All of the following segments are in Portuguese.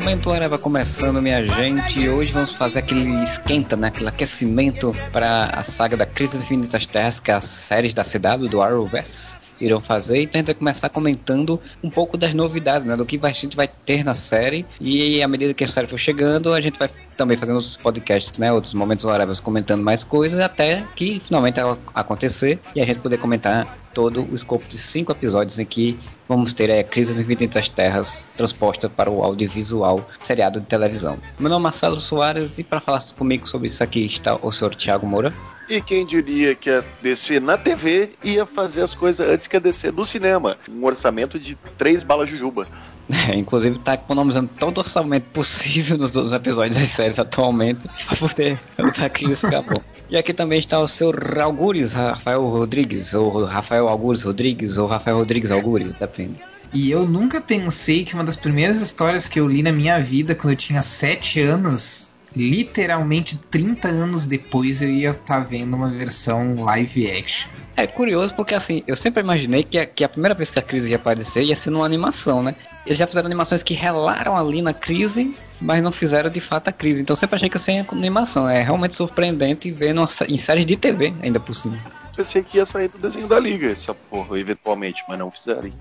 Momento Areva começando, minha gente. Hoje vamos fazer aquele esquenta, né? Aquele aquecimento para a saga da Crise das Infinitas Terras, que é a série da CW, do Arrowverse irão fazer. Então a gente vai começar comentando um pouco das novidades, né? Do que a gente vai ter na série. E à medida que a série for chegando, a gente vai também fazendo outros podcasts, né? Outros momentos horários comentando mais coisas até que finalmente acontecer e a gente poder comentar todo o escopo de cinco episódios em que vamos ter a Crise das Infinitas Terras transposta para o audiovisual seriado de televisão. Meu nome é Marcelo Soares e para falar comigo sobre isso aqui está o senhor Thiago Moura. E quem diria que a DC na TV ia fazer as coisas antes que a DC no cinema? Um orçamento de três balas de juba. É, inclusive tá economizando todo o orçamento possível nos outros episódios das séries atualmente pra poder lutar que isso acabou. E aqui também está o seu Algures, Rafael Rodrigues, ou Rafael Algures Rodrigues, ou Rafael Rodrigues Algures, depende. E eu nunca pensei que uma das primeiras histórias que eu li na minha vida, quando eu tinha 7 anos, literalmente 30 anos depois eu ia estar tá vendo uma versão live action. É curioso porque assim, eu sempre imaginei que a, que a primeira vez que a crise ia aparecer ia ser numa animação, né? Eles já fizeram animações que relaram ali na crise, mas não fizeram de fato a crise. Então sempre achei que ia ser animação. É realmente surpreendente ver numa, em séries de TV ainda por cima. Pensei que ia sair pro desenho da liga essa porra, eventualmente, mas não fizeram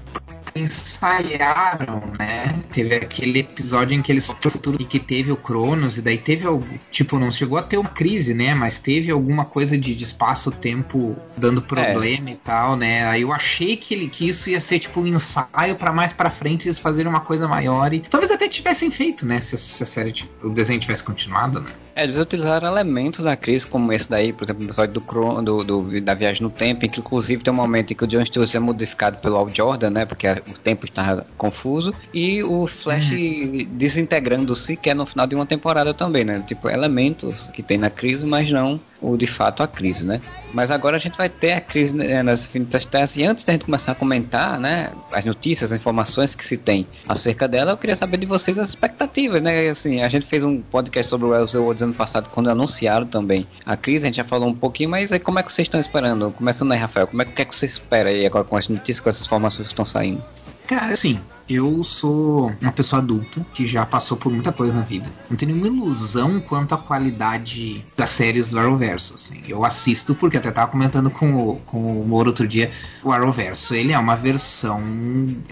ensaiaram, né? Teve aquele episódio em que eles o futuro e que teve o Cronos, e daí teve algo. Tipo, não chegou a ter uma crise, né? Mas teve alguma coisa de, de espaço-tempo dando problema é. e tal, né? Aí eu achei que, ele, que isso ia ser tipo um ensaio para mais para frente eles fazerem uma coisa maior e talvez até tivessem feito, né? Se, se a série, tipo, o desenho tivesse continuado, né? É, eles utilizaram elementos da crise, como esse daí, por exemplo, o episódio do, do, do, da viagem no tempo, em que inclusive tem um momento em que o John Stewart é modificado pelo Al Jordan, né? Porque o tempo estava confuso, e o Flash uhum. desintegrando-se, que é no final de uma temporada também, né? Tipo, elementos que tem na crise, mas não o de fato a crise, né? Mas agora a gente vai ter a crise né, nas infinitas terras e antes da gente começar a comentar, né, as notícias, as informações que se tem acerca dela, eu queria saber de vocês as expectativas, né? Assim, a gente fez um podcast sobre o Elseworlds ano passado quando anunciaram também a crise, a gente já falou um pouquinho, mas aí como é que vocês estão esperando? Começando aí, Rafael, como é que, é que você espera aí agora com as notícias, com essas informações que estão saindo? Cara, assim, eu sou uma pessoa adulta que já passou por muita coisa na vida. Não tenho nenhuma ilusão quanto à qualidade das séries do Arrowverso. Assim. Eu assisto porque até tava comentando com o, com o Moro outro dia. O Arrowverso ele é uma versão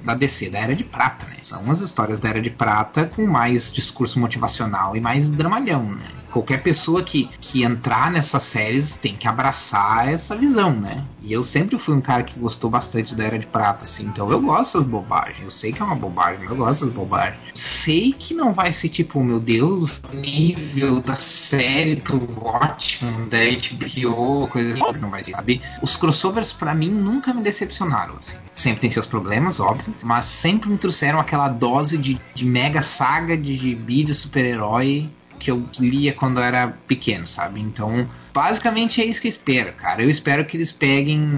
da DC da Era de Prata, né? São as histórias da Era de Prata com mais discurso motivacional e mais dramalhão, né? Qualquer pessoa que, que entrar nessas séries tem que abraçar essa visão, né? E eu sempre fui um cara que gostou bastante da Era de Prata, assim. Então eu gosto das bobagens. Eu sei que é uma bobagem, mas eu gosto das bobagens. Sei que não vai ser tipo, meu Deus, nível da série do Watchmen, da HBO, coisa assim. Não vai ser, sabe? Os crossovers para mim nunca me decepcionaram, assim. Sempre tem seus problemas, óbvio. Mas sempre me trouxeram aquela dose de, de mega saga de gibi de super-herói que eu lia quando era pequeno, sabe? Então, basicamente é isso que eu espero, cara. Eu espero que eles peguem,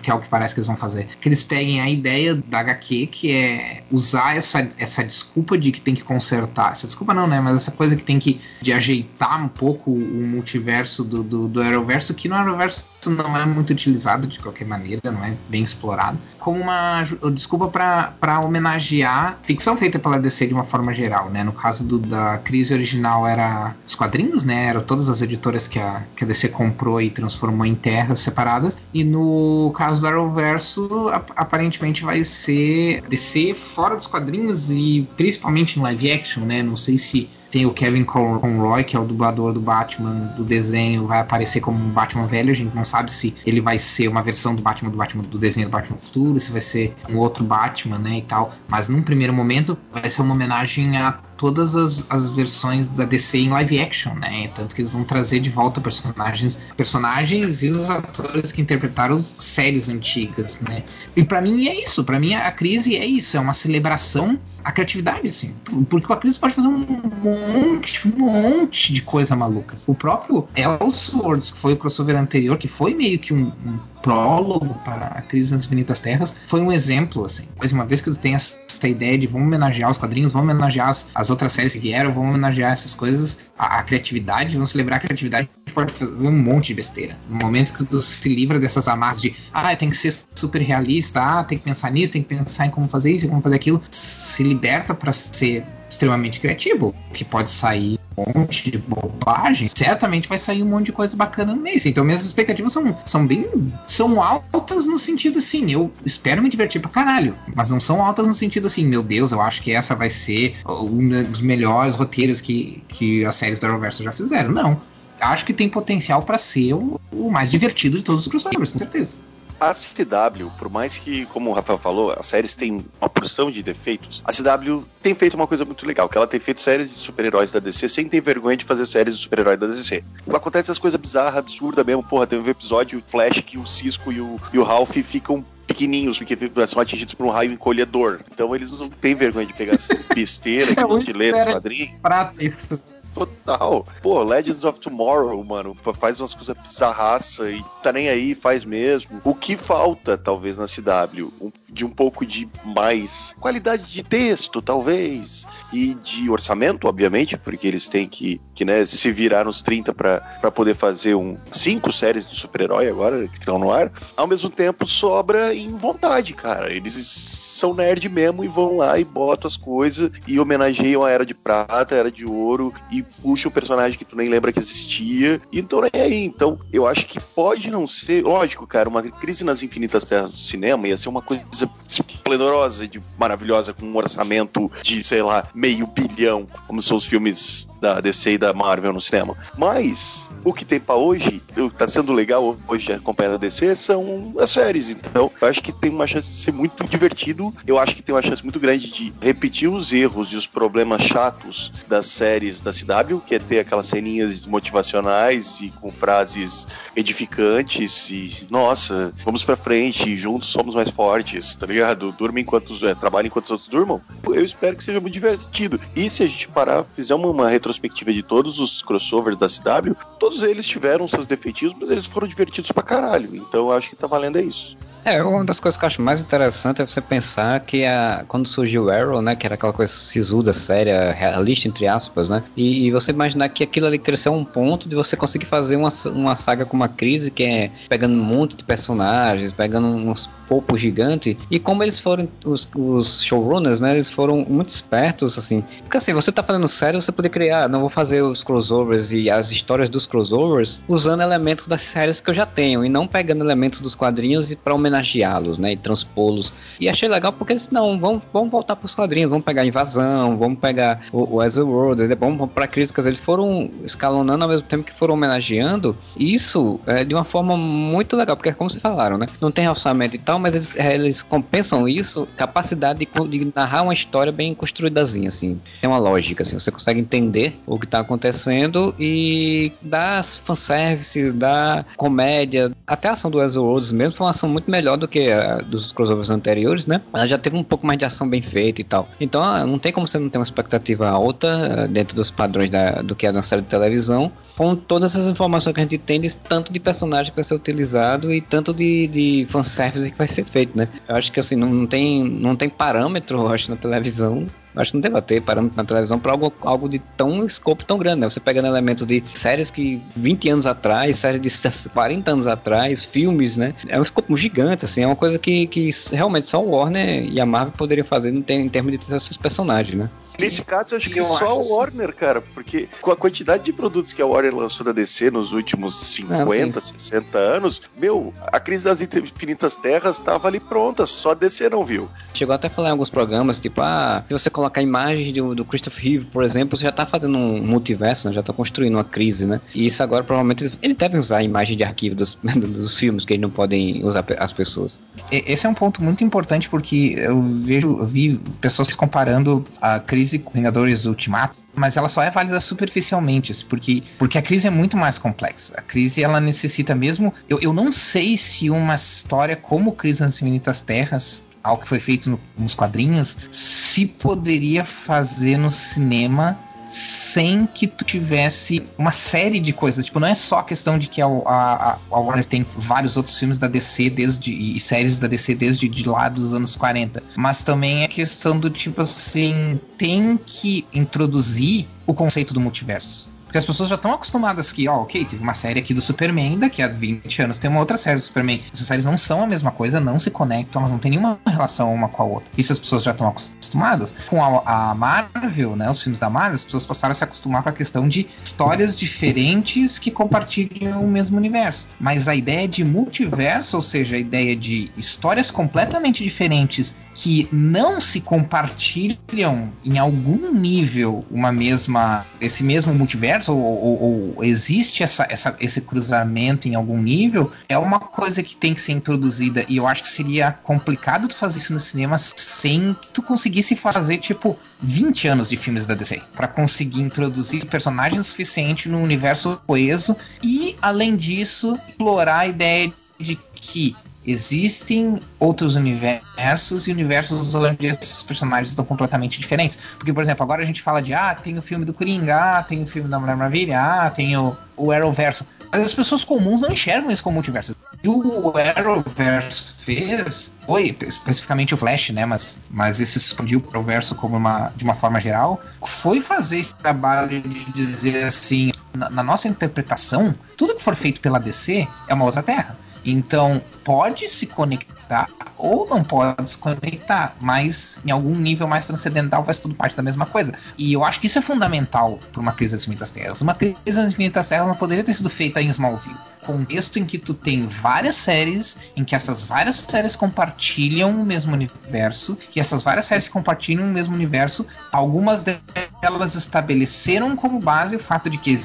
que é o que parece que eles vão fazer, que eles peguem a ideia da HQ, que é usar essa, essa desculpa de que tem que consertar. Essa desculpa não, né? Mas essa coisa que tem que de ajeitar um pouco o multiverso do, do, do Arrowverso, que no Arrowverso não é muito utilizado de qualquer maneira, não é bem explorado, como uma desculpa para homenagear ficção feita pela DC de uma forma geral, né? No caso do, da crise original era os quadrinhos, né? Eram todas as editoras que a, que a DC comprou e transformou em terras separadas. E no caso do Arrowverso, aparentemente vai ser DC fora dos quadrinhos e principalmente em live action, né? Não sei se tem o Kevin Conroy, que é o dublador do Batman do desenho, vai aparecer como um Batman velho. A gente não sabe se ele vai ser uma versão do Batman do Batman do desenho do Batman Futuro, se vai ser um outro Batman, né, e tal. Mas num primeiro momento vai ser uma homenagem a todas as, as versões da DC em live action, né? Tanto que eles vão trazer de volta personagens, personagens e os atores que interpretaram séries antigas, né? E para mim é isso, para mim a crise é isso, é uma celebração a criatividade, assim. Porque a crise pode fazer um monte, um monte de coisa maluca. O próprio Elseworlds, que foi o crossover anterior, que foi meio que um, um prólogo para a crise nas infinitas terras, foi um exemplo, assim. Mais uma vez que tu tem essa ideia de vamos homenagear os quadrinhos, vamos homenagear as, as outras séries que vieram, vamos homenagear essas coisas, a, a criatividade, vamos celebrar a criatividade, pode fazer um monte de besteira. No momento que tu se livra dessas amarras de, ah, tem que ser super realista, ah, tem que pensar nisso, tem que pensar em como fazer isso, como fazer aquilo, se liberta para ser extremamente criativo, que pode sair um monte de bobagem, certamente vai sair um monte de coisa bacana no meio. Então minhas expectativas são, são bem. são altas no sentido assim, eu espero me divertir pra caralho. Mas não são altas no sentido assim, meu Deus, eu acho que essa vai ser um dos melhores roteiros que, que as séries da Reverso já fizeram. Não. Acho que tem potencial para ser o, o mais divertido de todos os crossovers, com certeza. A CW, por mais que, como o Rafael falou, as séries têm uma porção de defeitos, a CW tem feito uma coisa muito legal, que ela tem feito séries de super-heróis da DC sem ter vergonha de fazer séries de super-heróis da DC. Acontece as coisas bizarras, absurdas mesmo, porra, teve um episódio Flash que o Cisco e o, e o Ralph ficam pequenininhos, porque são atingidos por um raio encolhedor. Então eles não têm vergonha de pegar essa besteira que a gente lê no quadrinho. Prata isso. Total. Pô, Legends of Tomorrow, mano, faz umas coisas bizarraça e tá nem aí, faz mesmo. O que falta, talvez, na CW? Um de um pouco de mais qualidade de texto, talvez, e de orçamento, obviamente, porque eles têm que, que né, se virar nos 30 para poder fazer um cinco séries de super-herói agora que estão no ar. Ao mesmo tempo, sobra em vontade, cara. Eles são nerd mesmo e vão lá e botam as coisas e homenageiam a Era de Prata, a Era de Ouro e puxam o personagem que tu nem lembra que existia. Então é aí. Então, eu acho que pode não ser, lógico, cara, uma crise nas infinitas terras do cinema ia ser uma coisa coisa esplendorosa e maravilhosa, com um orçamento de, sei lá, meio bilhão, como são os filmes da DC e da Marvel no cinema. Mas o que tem para hoje, o que tá sendo legal hoje acompanhar a DC, são as séries. Então, eu acho que tem uma chance de ser muito divertido. Eu acho que tem uma chance muito grande de repetir os erros e os problemas chatos das séries da CW, que é ter aquelas ceninhas motivacionais e com frases edificantes e, nossa, vamos para frente, juntos somos mais fortes, tá ligado? Durma enquanto, é, trabalha enquanto os outros durmam. Eu espero que seja muito divertido. E se a gente parar, fizer uma, uma retrospectiva de todos os crossovers da CW, todos eles tiveram seus defeitos, mas eles foram divertidos pra caralho. Então eu acho que tá valendo é isso. É, uma das coisas que eu acho mais interessante é você pensar que a, quando surgiu o Arrow, né, que era aquela coisa sisuda, séria, realista, entre aspas, né, e, e, você imaginar que aquilo ali cresceu a um ponto de você conseguir fazer uma, uma saga com uma crise que é pegando um monte de personagens, pegando uns popo gigante. E como eles foram, os, os, showrunners, né? Eles foram muito espertos, assim. Porque assim, você tá fazendo série, você poder criar, não vou fazer os crossovers e as histórias dos crossovers usando elementos das séries que eu já tenho e não pegando elementos dos quadrinhos para homenageá-los, né? E transpô-los. E achei legal porque eles, não, vamos, vamos voltar pros quadrinhos, vamos pegar Invasão, vamos pegar o, o World, né, vamos pra críticas. Eles foram escalonando ao mesmo tempo que foram homenageando. Isso é, de uma forma muito legal, porque é como vocês falaram, né? Não tem orçamento e tal, mas eles, é, eles compensam isso, capacidade de, de, narrar uma história bem construídazinha, assim. Tem uma lógica, assim, você consegue entender o que está acontecendo e dá fanservice, dá comédia, até a ação do Ezra Worlds mesmo foi uma ação muito melhor do que a dos crossovers anteriores, né? Ela já teve um pouco mais de ação bem feita e tal. Então, ah, não tem como você não ter uma expectativa alta eh, dentro dos padrões da, do que é uma série de televisão com todas essas informações que a gente tem, tanto de personagem que vai ser utilizado e tanto de, de fanservice que vai ser feito, né? Eu acho que assim, não, não, tem, não tem parâmetro, acho, na televisão. Acho que não deve ter parâmetro na televisão para algo, algo de tão escopo tão grande, né? Você pegando elementos de séries que 20 anos atrás, séries de 40 anos atrás, filmes, né? É um escopo gigante, assim, é uma coisa que, que realmente só o Warner e a Marvel poderiam fazer em termos de ter seus personagens, né? Nesse caso, eu acho que eu só acho o Warner, assim. cara, porque com a quantidade de produtos que a Warner lançou da DC nos últimos 50, ah, 60 anos, meu, a crise das infinitas terras estava ali pronta, só a DC não viu. Chegou até a falar em alguns programas, tipo, ah, se você colocar imagens do, do Christopher Reeve, por exemplo, você já tá fazendo um multiverso, né? já tá construindo uma crise, né? E isso agora provavelmente ele deve usar a imagem de arquivo dos, dos filmes que eles não podem usar as pessoas. Esse é um ponto muito importante porque eu vejo, eu vi pessoas comparando a crise crise Vingadores Ultimato, mas ela só é válida superficialmente, porque, porque a crise é muito mais complexa. A crise, ela necessita mesmo... Eu, eu não sei se uma história como Crise nas Infinitas Terras algo que foi feito no, nos quadrinhos, se poderia fazer no cinema sem que tu tivesse uma série de coisas. Tipo, não é só a questão de que a, a, a Warner tem vários outros filmes da DC desde e séries da DC desde de lá dos anos 40, mas também é questão do tipo assim, tem que introduzir o conceito do multiverso. Porque as pessoas já estão acostumadas que, ó, ok, teve uma série aqui do Superman, daqui a 20 anos tem uma outra série do Superman. Essas séries não são a mesma coisa, não se conectam, elas não têm nenhuma relação uma com a outra. Isso as pessoas já estão acostumadas. Com a, a, Marvel, né, os filmes da Marvel, as pessoas passaram a se acostumar com a questão de histórias diferentes que compartilham o mesmo universo. Mas a ideia de multiverso, ou seja, a ideia de histórias completamente diferentes que não se compartilham em algum nível uma mesma esse mesmo multiverso ou, ou, ou existe essa, essa, esse cruzamento em algum nível é uma coisa que tem que ser introduzida. E eu acho que seria complicado tu fazer isso no cinema sem que tu conseguisse fazer tipo 20 anos de filmes da DC para conseguir introduzir personagens suficiente no universo coeso e além disso explorar a ideia de que existem outros universos e universos onde esses personagens estão completamente diferentes. Porque, por exemplo, agora a gente fala de ah, tem o filme do Coringa, ah, tem o filme da Mulher Maravilha, ah, tem o, o Arrowverso. Mas as pessoas comuns não enxergam isso como multiverso. E o Arrowverse fez, foi especificamente o Flash, né? Mas, mas esse expandiu para o verso como uma, de uma forma geral, foi fazer esse trabalho de dizer assim, na, na nossa interpretação, tudo que for feito pela DC é uma outra terra. Então, pode se conectar ou não pode se conectar, mas em algum nível mais transcendental faz tudo parte da mesma coisa. E eu acho que isso é fundamental para uma crise das infinitas terras. Uma crise das infinitas terras não poderia ter sido feita em Smallville contexto em que tu tem várias séries, em que essas várias séries compartilham o mesmo universo, que essas várias séries compartilham o mesmo universo, algumas delas estabeleceram como base o fato de que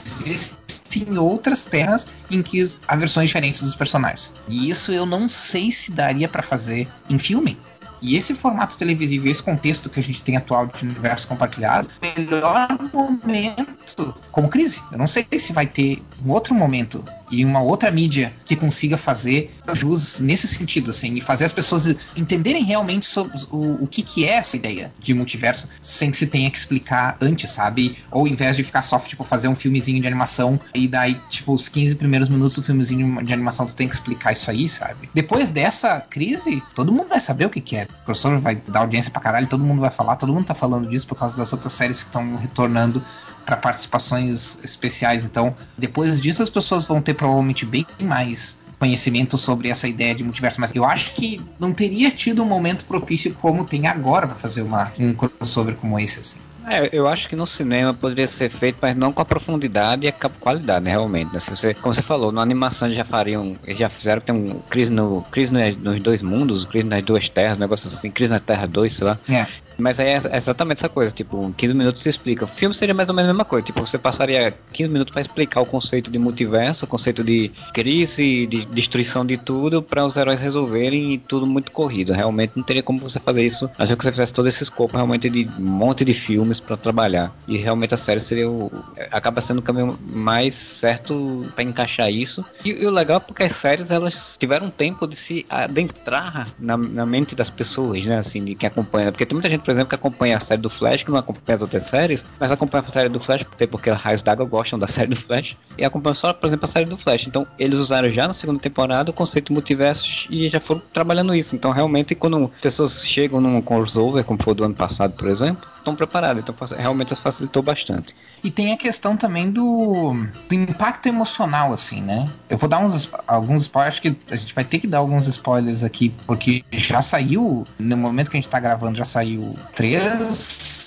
existem outras terras em que há versões diferentes dos personagens. E isso eu não sei se daria para fazer em filme. E esse formato televisivo, esse contexto que a gente tem atual de universo compartilhado, melhor momento como crise. Eu não sei se vai ter um outro momento e uma outra mídia que consiga fazer jus nesse sentido, assim, e fazer as pessoas entenderem realmente sobre o, o que, que é essa ideia de multiverso sem que se tenha que explicar antes, sabe? Ou em vez de ficar só, tipo, fazer um filmezinho de animação e daí, tipo, os 15 primeiros minutos do filmezinho de animação tu tem que explicar isso aí, sabe? Depois dessa crise, todo mundo vai saber o que, que é. O professor vai dar audiência pra caralho, todo mundo vai falar, todo mundo tá falando disso por causa das outras séries que estão retornando para participações especiais. Então, depois disso, as pessoas vão ter provavelmente bem mais conhecimento sobre essa ideia de multiverso, mas eu acho que não teria tido um momento propício como tem agora para fazer uma, um crossover como esse, assim. É, eu acho que no cinema poderia ser feito, mas não com a profundidade e a qualidade, né, realmente. Né? Se você, como você falou, na animação já fariam, já fizeram, tem um crise, no, crise nos dois mundos, crise nas duas terras, um negócio assim, crise na Terra 2, sei lá. É. Mas aí é exatamente essa coisa, tipo, 15 minutos se explica. O filme seria mais ou menos a mesma coisa, tipo, você passaria 15 minutos para explicar o conceito de multiverso, o conceito de crise, de destruição de tudo, para os heróis resolverem e tudo muito corrido. Realmente não teria como você fazer isso, a não que você fizesse todo esse escopo realmente de um monte de filmes para trabalhar. E realmente a série seria o. acaba sendo o caminho mais certo para encaixar isso. E, e, o legal é porque as séries elas tiveram tempo de se adentrar na, na mente das pessoas, né, assim, de quem acompanha. Porque tem muita gente por exemplo, que acompanha a série do Flash, que não acompanha as outras séries, mas acompanha a série do Flash, porque raios d'água gostam da série do Flash, e acompanha só, por exemplo, a série do Flash. Então, eles usaram já na segunda temporada o conceito de multiversos e já foram trabalhando isso. Então, realmente, quando pessoas chegam num crossover, como foi do ano passado, por exemplo, estão preparados. Então, realmente facilitou bastante. E tem a questão também do, do impacto emocional, assim, né? Eu vou dar uns, alguns spoilers, acho que a gente vai ter que dar alguns spoilers aqui, porque já saiu, no momento que a gente tá gravando, já saiu três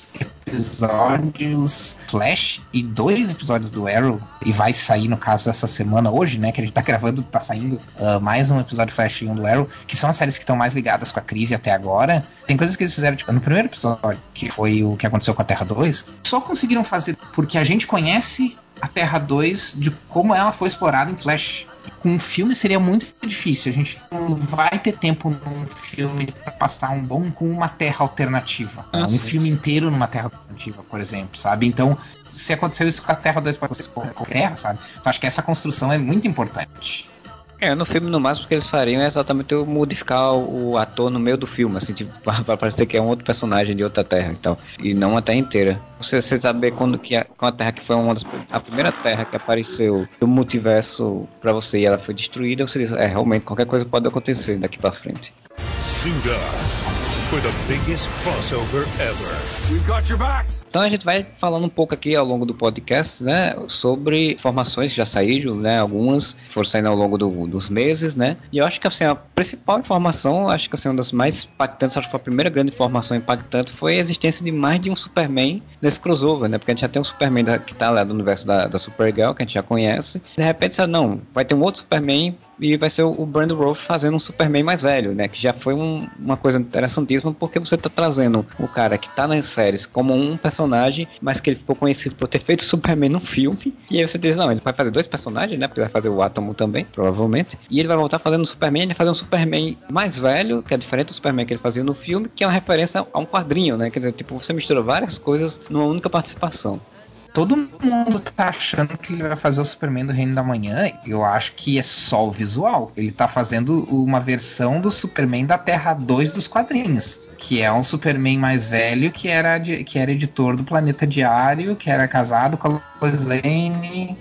episódios Flash e dois episódios do Arrow. E vai sair, no caso, essa semana, hoje, né? Que a gente tá gravando, tá saindo uh, mais um episódio Flash e um do Arrow, que são as séries que estão mais ligadas com a crise até agora. Tem coisas que eles fizeram, tipo, no primeiro episódio, que foi o que aconteceu com a Terra 2, só conseguiram fazer porque a gente conhece a Terra 2 de como ela foi explorada em Flash com um filme seria muito difícil. A gente não vai ter tempo num filme para passar um bom com uma terra alternativa. Ah, um sim. filme inteiro numa terra alternativa, por exemplo, sabe? Então, se aconteceu isso com a Terra 2 para vocês com a Terra, sabe? Então acho que essa construção é muito importante. É, no filme, no máximo, que eles fariam é exatamente modificar o ator no meio do filme, assim, tipo, pra parecer que é um outro personagem de outra terra, então. E não uma terra inteira. Você, você saber quando que a, com a terra que foi uma das, a primeira terra que apareceu do multiverso pra você e ela foi destruída, você diz, é, realmente, qualquer coisa pode acontecer daqui pra frente. Suda. For the biggest crossover ever. Got your backs. Então a gente vai falando um pouco aqui ao longo do podcast, né, sobre informações que já saíram, né, algumas foram saindo ao longo do, dos meses, né, e eu acho que assim, a principal informação, acho que assim, uma das mais impactantes, acho que foi a primeira grande informação impactante foi a existência de mais de um Superman nesse crossover, né, porque a gente já tem um Superman da, que tá lá do universo da, da Supergirl, que a gente já conhece, de repente, sabe, não, vai ter um outro Superman e vai ser o Brandon Roth fazendo um Superman mais velho, né? Que já foi um, uma coisa interessantíssima porque você tá trazendo o cara que tá nas séries como um personagem, mas que ele ficou conhecido por ter feito Superman no filme. E aí você diz, não, ele vai fazer dois personagens, né? Porque vai fazer o Atom também, provavelmente. E ele vai voltar fazendo o Superman, ele vai fazer um Superman mais velho, que é diferente do Superman que ele fazia no filme, que é uma referência a um quadrinho, né? Quer dizer, tipo, você mistura várias coisas numa única participação todo mundo tá achando que ele vai fazer o Superman do Reino da Manhã. Eu acho que é só o visual. Ele tá fazendo uma versão do Superman da Terra 2 dos quadrinhos. Que é um Superman mais velho que era, que era editor do Planeta Diário, que era casado com a Lois Lane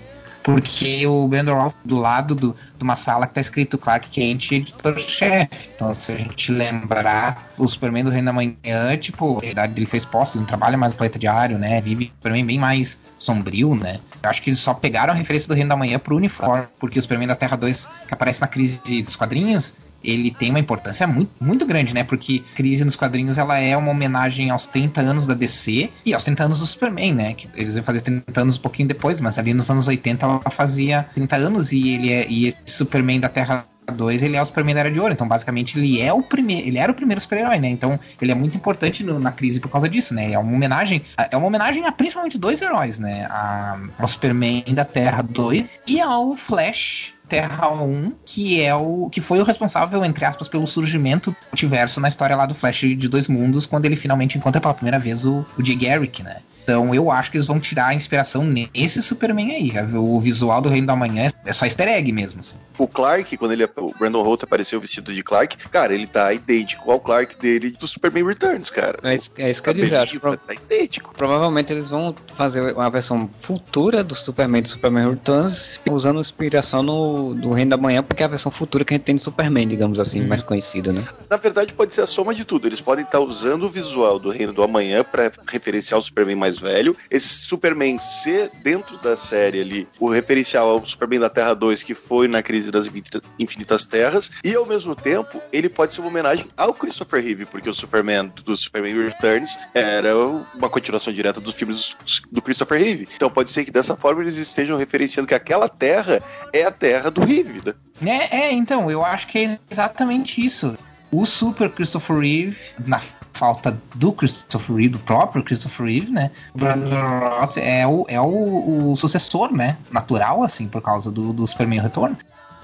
porque o Bendor do lado do, de uma sala que tá escrito Clark Kent editor-chefe. Então, se a gente lembrar, o Superman do Reino da Manhã, tipo, na verdade ele fez posto, ele não trabalha mais no Planeta Diário, né? Vive Superman bem mais sombrio, né? Eu acho que eles só pegaram a referência do Reino da Manhã pro uniforme, porque o Superman da Terra 2, que aparece na crise dos quadrinhos, ele tem uma importância muito, muito grande, né? Porque Crise nos quadrinhos ela é uma homenagem aos 30 anos da DC e aos 30 anos do Superman, né? Que eles iam fazer 30 anos um pouquinho depois, mas ali nos anos 80 ela fazia 30 anos e ele é e esse Superman da Terra 2 ele é o Superman da Era de Ouro, então basicamente ele é o primeiro, ele era o primeiro super-herói, né? Então ele é muito importante no, na crise por causa disso, né? É uma homenagem, é uma homenagem a principalmente dois heróis, né? A, ao Superman da Terra 2 e ao Flash Terra 1, que é o que foi o responsável, entre aspas, pelo surgimento do multiverso na história lá do Flash de Dois Mundos, quando ele finalmente encontra pela primeira vez o, o Jay Garrick, né? Então eu acho que eles vão tirar a inspiração nesse Superman aí. O visual do Reino da Manhã é só easter egg mesmo. Assim. O Clark, quando ele, o Brandon Holt apareceu vestido de Clark, cara, ele tá idêntico ao Clark dele do Superman Returns, cara. É isso, é isso que eu dizer. Acho tá, tá idêntico. Provavelmente eles vão fazer uma versão futura do Superman do Superman Returns, usando inspiração no, do Reino da Manhã, porque é a versão futura que a gente tem do Superman, digamos assim, hum. mais conhecida, né? Na verdade, pode ser a soma de tudo. Eles podem estar usando o visual do Reino do Amanhã para referenciar o Superman mais mais velho. Esse Superman ser dentro da série ali o referencial ao Superman da Terra 2, que foi na crise das Infinitas Terras, e ao mesmo tempo ele pode ser uma homenagem ao Christopher Reeve, porque o Superman do Superman Returns era uma continuação direta dos filmes do Christopher Reeve. Então pode ser que dessa forma eles estejam referenciando que aquela Terra é a Terra do Reeve. Né? É, é, então, eu acho que é exatamente isso. O Super Christopher Reeve, na falta do Christopher Reeve, do próprio Christopher Reeve, né? O Brandon Roth é o, é o, o sucessor, né? Natural, assim, por causa do, do Superman Retorno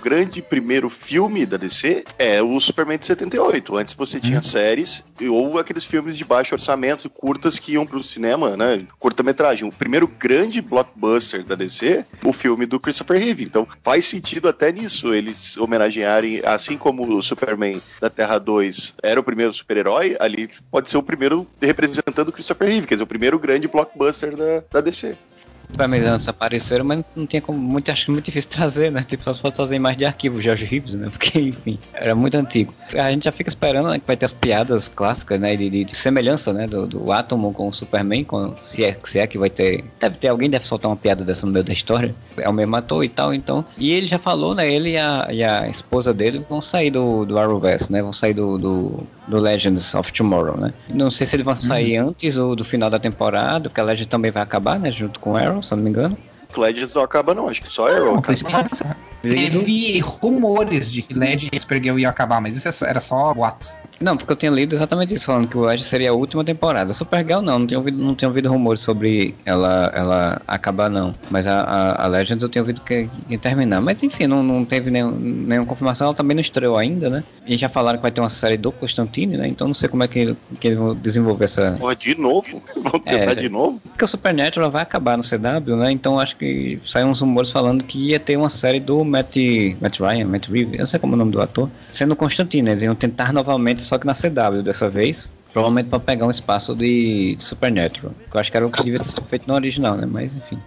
grande primeiro filme da DC é o Superman de 78. Antes você tinha hum. séries ou aqueles filmes de baixo orçamento, curtas que iam pro cinema, né? Curta-metragem. O primeiro grande blockbuster da DC, o filme do Christopher Reeve. Então faz sentido até nisso eles homenagearem, assim como o Superman da Terra 2 era o primeiro super-herói, ali pode ser o primeiro representando o Christopher Reeve, quer dizer, o primeiro grande blockbuster da, da DC. Superman apareceram, mas não tinha como muito, acho muito difícil trazer, né? Tipo, só se fosse fazer mais de arquivo, George Reeves, né? Porque, enfim, era muito antigo. A gente já fica esperando né, que vai ter as piadas clássicas, né? De, de, de semelhança, né? Do, do Átomo com o Superman, com, se, é, se é que vai ter. Deve ter alguém deve soltar uma piada dessa no meio da história. É o mesmo ator e tal, então. E ele já falou, né? Ele e a, e a esposa dele vão sair do, do Arrowverse, né? Vão sair do, do, do, Legends of Tomorrow, né? Não sei se eles vão sair uhum. antes ou do final da temporada, porque a Legend também vai acabar, né? Junto com o Arrow se eu não me engano. Legends não acaba, não. Acho que só Arrow acaba. Teve rumores de que Legends Supergirl ia acabar, mas isso era só boatos. Não, porque eu tinha lido exatamente isso, falando que o Edge seria a última temporada. Supergirl não, não tinha ouvido, não tinha ouvido rumores sobre ela, ela acabar, não. Mas a, a, a Legends eu tinha ouvido que ia terminar. Mas enfim, não, não teve nenhum, nenhuma confirmação, ela também não estreou ainda, né? E já falaram que vai ter uma série do Constantine, né? Então não sei como é que, que eles vão desenvolver essa. Porra, de novo? Vão tentar é, de novo? Porque o Supernatural vai acabar no CW, né? Então acho que saem uns rumores falando que ia ter uma série do Matt, Matt Ryan, Matt Reeves, eu não sei como é o nome do ator, sendo Constantine. Eles iam tentar novamente, só que na CW dessa vez. Provavelmente para pegar um espaço de, de Supernatural. Que eu acho que era o que devia ter sido feito no original, né? Mas enfim.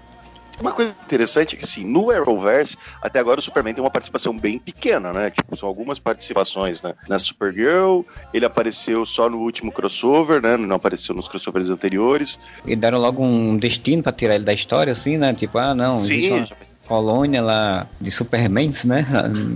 Uma coisa interessante é que, assim, no Arrowverse, até agora o Superman tem uma participação bem pequena, né? Tipo, são algumas participações, né? Na Supergirl, ele apareceu só no último crossover, né? Não apareceu nos crossovers anteriores. E deram logo um destino pra tirar ele da história, assim, né? Tipo, ah, não. Sim, colônia lá de Supermans, né?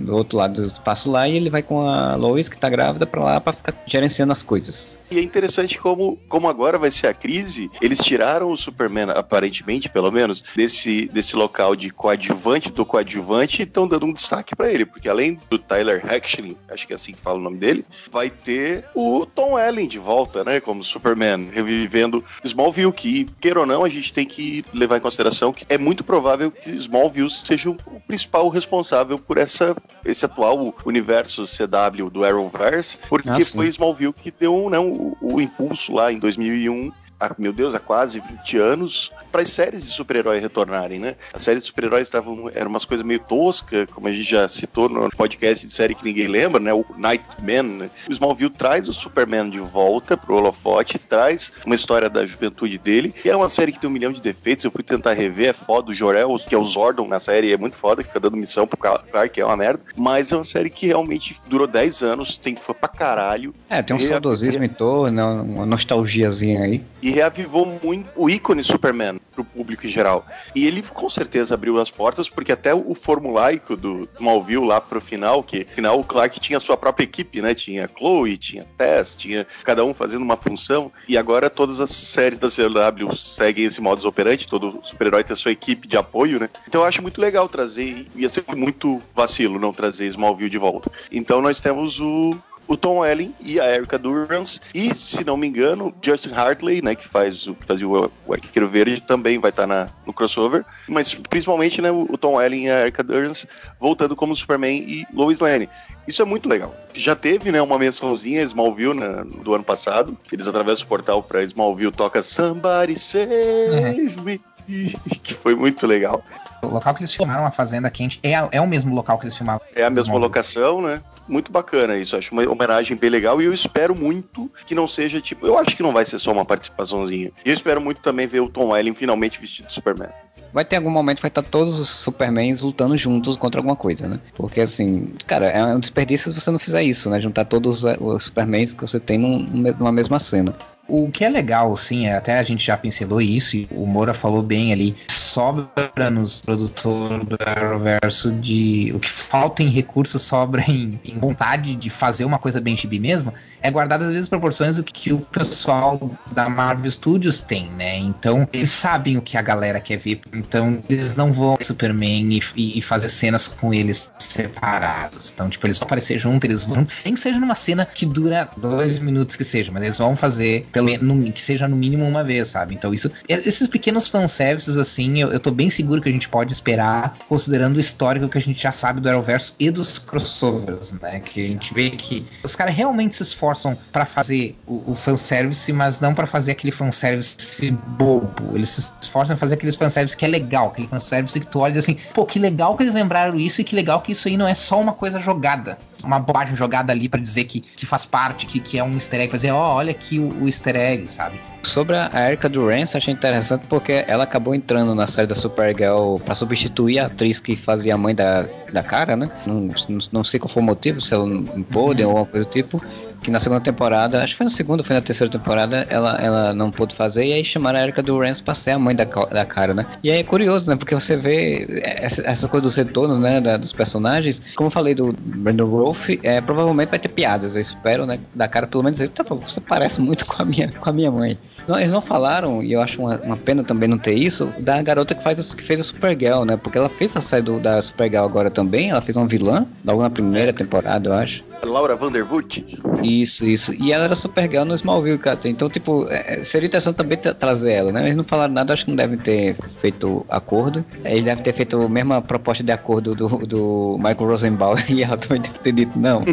Do outro lado do espaço lá, e ele vai com a Lois, que tá grávida, pra lá pra ficar gerenciando as coisas. E é interessante como, como agora vai ser a crise, eles tiraram o Superman, aparentemente, pelo menos, desse, desse local de coadjuvante do coadjuvante e estão dando um destaque para ele, porque além do Tyler Hoechlin, acho que é assim que fala o nome dele, vai ter o Tom Ellen de volta, né, como Superman, revivendo Smallville, que, queira ou não, a gente tem que levar em consideração que é muito provável que Smallville seja o principal responsável por essa, esse atual universo CW do Arrowverse, porque ah, foi Smallville que deu, né, o, impulso lá em 2001 há, meu Deus, há quase 20 anos, para as séries de super-herói retornarem, né? As séries de super-heróis estavam eram umas coisas meio toscas, como a gente já citou no podcast de série que ninguém lembra, né? O Nightman, né? O Smallville traz o Superman de volta pro holofote, traz uma história da juventude dele, e é uma série que tem um milhão de defeitos, eu fui tentar rever, é foda, o Jor-El, que é o Zordon na série, é muito foda, que fica dando missão pro Clark, que é uma merda, mas é uma série que realmente durou 10 anos, tem fã pra caralho. É, tem um saudosismo em torno, uma nostalgiazinha aí. E reavivou muito o ícone Superman para o público em geral. E ele com certeza abriu as portas, porque até o formulaico do Malville lá pro final, que final o Clark tinha sua própria equipe, né? Tinha Chloe, tinha Tess, tinha cada um fazendo uma função, e agora todas as séries da CW seguem esse modus operandi, todo super-herói tem a sua equipe de apoio, né? Então eu acho muito legal trazer, ia ser muito vacilo não trazer Smallville de volta. Então nós temos o o Tom Welling e a Erica Durance. E, se não me engano, Justin Hartley, né, que faz o que fazia o, o Arqueiro Verde, também vai estar tá no crossover. Mas principalmente, né, o Tom Welling e a Erica Durance voltando como Superman e Lois Lane. Isso é muito legal. Já teve, né, uma mençãozinha Smallville né, do ano passado, que eles atravessam o portal para Smallville toca Somebody Save uhum. Me, que foi muito legal. O local que eles filmaram a Fazenda Quente é, é o mesmo local que eles filmaram. É a mesma locação, né? Muito bacana isso. Acho uma homenagem bem legal e eu espero muito que não seja tipo. Eu acho que não vai ser só uma participaçãozinha. E eu espero muito também ver o Tom Welling finalmente vestido de Superman. Vai ter algum momento que vai estar todos os Supermans lutando juntos contra alguma coisa, né? Porque assim, cara, é um desperdício se você não fizer isso, né? Juntar todos os Supermans que você tem num, numa mesma cena. O que é legal, sim, é, até a gente já pincelou isso, e o Moura falou bem ali, sobra nos produtores do Arrowverso de. O que falta em recursos sobra em, em vontade de fazer uma coisa bem chibi mesmo é guardado às vezes proporções do que o pessoal da Marvel Studios tem, né? Então, eles sabem o que a galera quer ver, então eles não vão Superman e, e fazer cenas com eles separados. Então, tipo, eles vão aparecer junto, eles vão. Nem que seja numa cena que dura dois minutos que seja, mas eles vão fazer, pelo menos, que seja no mínimo uma vez, sabe? Então, isso. Esses pequenos fanservices, assim, eu, eu tô bem seguro que a gente pode esperar, considerando o histórico que a gente já sabe do Arrowverse e dos crossovers, né? Que a gente vê que os caras realmente se esforçam esforçam para fazer o, o fanservice, mas não para fazer aquele fanservice bobo. Eles se esforçam em fazer aquele fanservice que é legal, aquele fanservice que tu olha assim, pô, que legal que eles lembraram isso e que legal que isso aí não é só uma coisa jogada uma bobagem jogada ali para dizer que, que faz parte, que, que é um easter egg, fazer, ó, oh, olha aqui o, o, easter egg, sabe? Sobre a Erika Durance, achei interessante porque ela acabou entrando na série da Supergirl para substituir a atriz que fazia a mãe da, da cara, né? Não, não, não sei qual foi o motivo, se ela não pôde uhum. ou alguma coisa do tipo que na segunda temporada, acho que foi na segunda, foi na terceira temporada, ela, ela não pôde fazer, e aí chamaram a Erika Durance pra ser a mãe da, da cara, né? E aí é curioso, né? Porque você vê essa, essas coisas dos retornos, né? Da, dos personagens, como eu falei do Brandon Rolfe, é, provavelmente vai ter piadas, eu espero, né? Da cara, pelo menos, você parece muito com a minha, com a minha mãe. Eles não falaram, e eu acho uma, uma, pena também não ter isso, da garota que, faz, que fez a Supergirl, né? Porque ela fez a série do, da Supergirl agora também, ela fez uma vilã, logo na primeira temporada, eu acho. Laura Vandervoot? Isso, isso. E ela era Supergirl no Smallville, cara. Então, tipo, é, seria interessante também trazer ela, né? Eles não falaram nada, acho que não devem ter feito acordo. Eles devem ter feito a mesma proposta de acordo do, do Michael Rosenbaum e ela também deve ter dito não.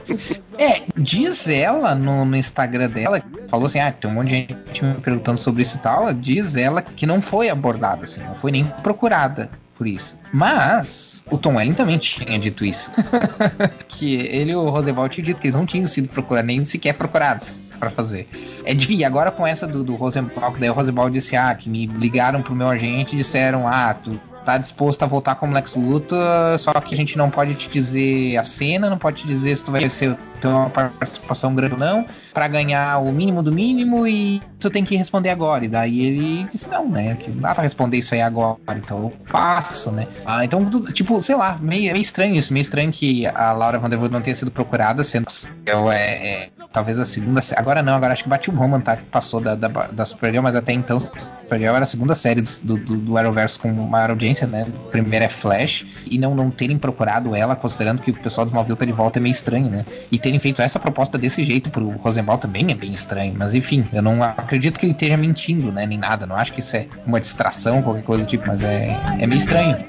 é, diz ela no, no Instagram dela, falou assim, ah, tem um monte de gente me perguntando sobre isso e tal. Diz ela que não foi abordada, assim, não foi nem procurada por isso. Mas o Tom Welling também tinha dito isso. que ele e o Roosevelt tinham dito que eles não tinham sido procurados, nem sequer procurados. pra fazer. É devia, agora com essa do, do Rosenbaum, que daí o Rosenbaum disse, ah, que me ligaram pro meu agente e disseram, ah, tu tá disposto a voltar como Lex Luthor, só que a gente não pode te dizer a cena, não pode te dizer se tu vai ser ter uma participação grande ou não, para ganhar o mínimo do mínimo e tu tem que responder agora. E daí ele disse, não, né, que não dá pra responder isso aí agora, então eu passo, né. Ah, então, tipo, sei lá, meio, meio estranho isso, meio estranho que a Laura Vanderwood não tenha sido procurada, sendo que é, é, talvez a segunda, agora não, agora acho que Batman Roman tá, passou da, da, da Supergirl, mas até então Supergirl era a segunda série do, do, do Arrowverse com maior audiência, né? A primeira é Flash, e não, não terem procurado ela, considerando que o pessoal do Smallville tá de volta, é meio estranho, né? E terem feito essa proposta desse jeito pro Rosenbaum também é bem estranho, mas enfim, eu não acredito que ele esteja mentindo, né? Nem nada, não acho que isso é uma distração, qualquer coisa do tipo, mas é, é meio estranho.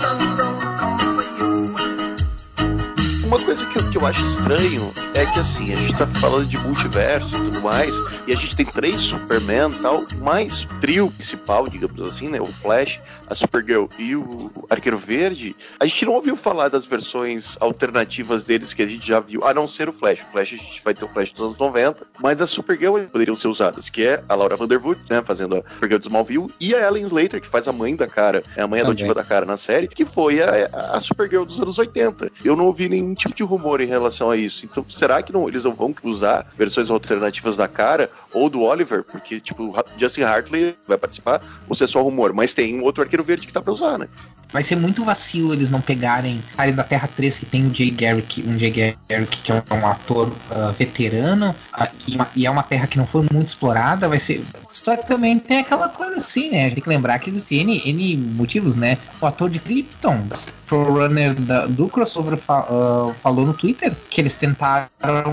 Sometimes coisa que, que eu acho estranho é que assim, a gente tá falando de multiverso e tudo mais, e a gente tem três Superman e tal, mais o trio principal, digamos assim, né? O Flash, a Supergirl e o Arqueiro Verde. A gente não ouviu falar das versões alternativas deles que a gente já viu, a não ser o Flash. O Flash a gente vai ter o Flash dos anos 90, mas as Supergirl poderiam ser usadas, que é a Laura Vanderwood, né? Fazendo a Supergirl de Smallville, e a Ellen Slater, que faz a mãe da cara, é a mãe adotiva da cara na série, que foi a, a Supergirl dos anos 80. Eu não ouvi nenhum tipo de rumor em relação a isso. Então, será que não, eles não vão usar versões alternativas da cara ou do Oliver? Porque, tipo, Justin Hartley vai participar, ou se é só rumor. Mas tem um outro arqueiro verde que tá pra usar, né? Vai ser muito vacilo eles não pegarem a da Terra 3 que tem o Jay Garrick, um Jay Garrick que é um ator uh, veterano, que, e é uma terra que não foi muito explorada, vai ser. Só que também tem aquela coisa assim, né? A gente tem que lembrar que existem N, N motivos, né? O ator de Krypton, showrunner da, do crossover, fa, uh, falou no Twitter que eles tentaram,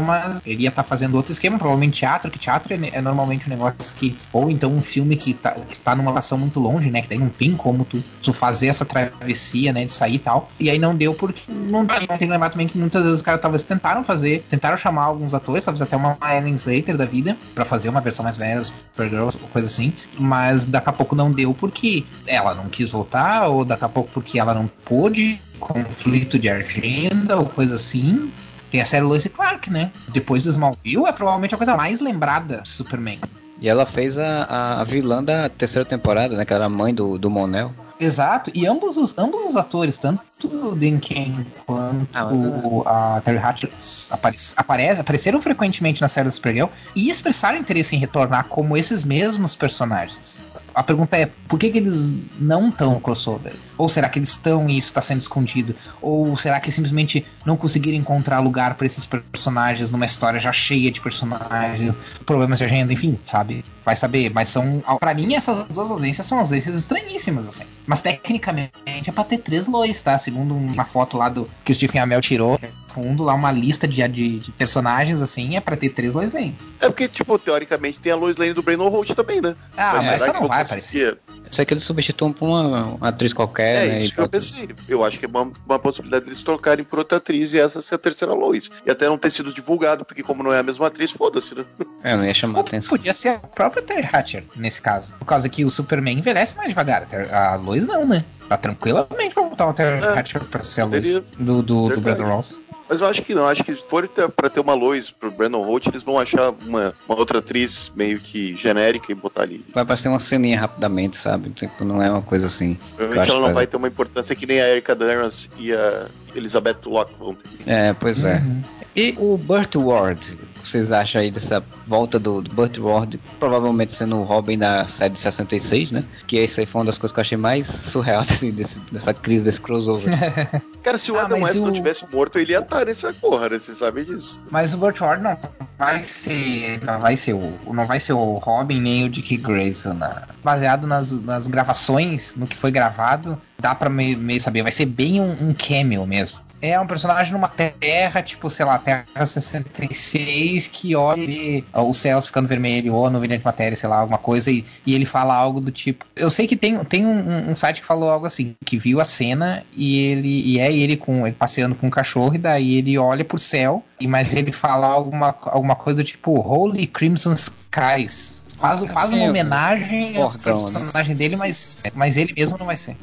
mas ele ia estar tá fazendo outro esquema, provavelmente teatro, que teatro é, é, normalmente um negócio que. Ou então um filme que tá, que tá numa relação muito longe, né? Que daí não tem como tu, tu fazer essa travessia, né? De sair e tal. E aí não deu porque não, não tem que lembrar também que muitas vezes os caras talvez tentaram fazer, tentaram chamar alguns atores, talvez até uma Ellen Slater da vida, para fazer uma versão mais velha, Supergirl, coisa assim. Mas daqui a pouco não deu porque ela não quis voltar, ou daqui a pouco porque ela não pôde, conflito de agenda ou coisa assim. Tem a série Lois Clark, né? Depois do Smallville é provavelmente a coisa mais lembrada de Superman. E ela fez a, a vilã da terceira temporada, né? Que era a mãe do, do Monel. Exato, e ambos os, ambos os atores, tanto o Dan Kane quanto ah, a Terry Hatcher apare, aparece, apareceram frequentemente na série do Supergirl e expressaram interesse em retornar como esses mesmos personagens a pergunta é por que, que eles não estão crossover? Ou será que eles estão e isso está sendo escondido? Ou será que simplesmente não conseguiram encontrar lugar para esses personagens numa história já cheia de personagens, problemas de agenda, enfim, sabe? Vai saber. Mas são, para mim, essas duas ausências são ausências estranhíssimas, assim. Mas tecnicamente é pra ter três Lois, tá? Segundo uma foto lá do que o Stephen Amell tirou fundo lá uma lista de, de, de personagens, assim, é pra ter três Lois Lanes. É porque, tipo, teoricamente tem a Lois Lane do Brandon Holt também, né? Ah, mas, mas essa não vai aparecer. Isso é que eles substituam por uma, uma atriz qualquer, é, né? Isso que eu pensei. Eu acho que é uma, uma possibilidade deles trocarem por outra atriz e essa ser a terceira Lois. E até não ter sido divulgado, porque como não é a mesma atriz, foda-se, né? É, não ia chamar atenção. Podia ser a própria Terry Hatcher, nesse caso. Por causa que o Superman envelhece mais devagar. A Lois não, né? Tá tranquilamente pra botar o Terry é, Hatcher pra ser a Lois do, do, do Brandon Ross. Mas eu acho que não, acho que se for pra ter uma Lois pro Brandon Holt, eles vão achar uma, uma outra atriz meio que genérica e botar ali. Vai aparecer uma ceninha rapidamente, sabe? Tipo, não é uma coisa assim. Provavelmente ela não vai ter uma importância que nem a Erika Durance e a Elizabeth Locke vão ter. É, pois é. Uhum. E o Burt Ward, vocês acham aí dessa volta do, do Burt Ward, provavelmente sendo o Robin da série de 66, né? Que essa aí foi uma das coisas que eu achei mais surreal assim, desse, dessa crise, desse crossover. Cara, se o ah, Adam West o... não tivesse morto, ele ia estar nessa porra, né? Você sabe disso. Mas o Burt Ward não vai ser. Não vai ser o. Não vai ser o Robin nem o Dick Grayson. Né? Baseado nas, nas gravações, no que foi gravado, dá pra meio, meio saber. Vai ser bem um, um cameo mesmo É um personagem numa terra, tipo, sei lá, Terra 66, que olha e os céus ficando vermelho, ou no de matéria, sei lá, alguma coisa, e, e ele fala algo do tipo. Eu sei que tem, tem um, um, site que falou algo assim, que viu a cena e ele e é ele com ele passeando com um cachorro, e daí ele olha pro céu, e mas ele fala alguma, alguma coisa do tipo Holy Crimson Skies. Faz, faz uma homenagem ao né? personagem dele, mas, mas ele mesmo não vai ser.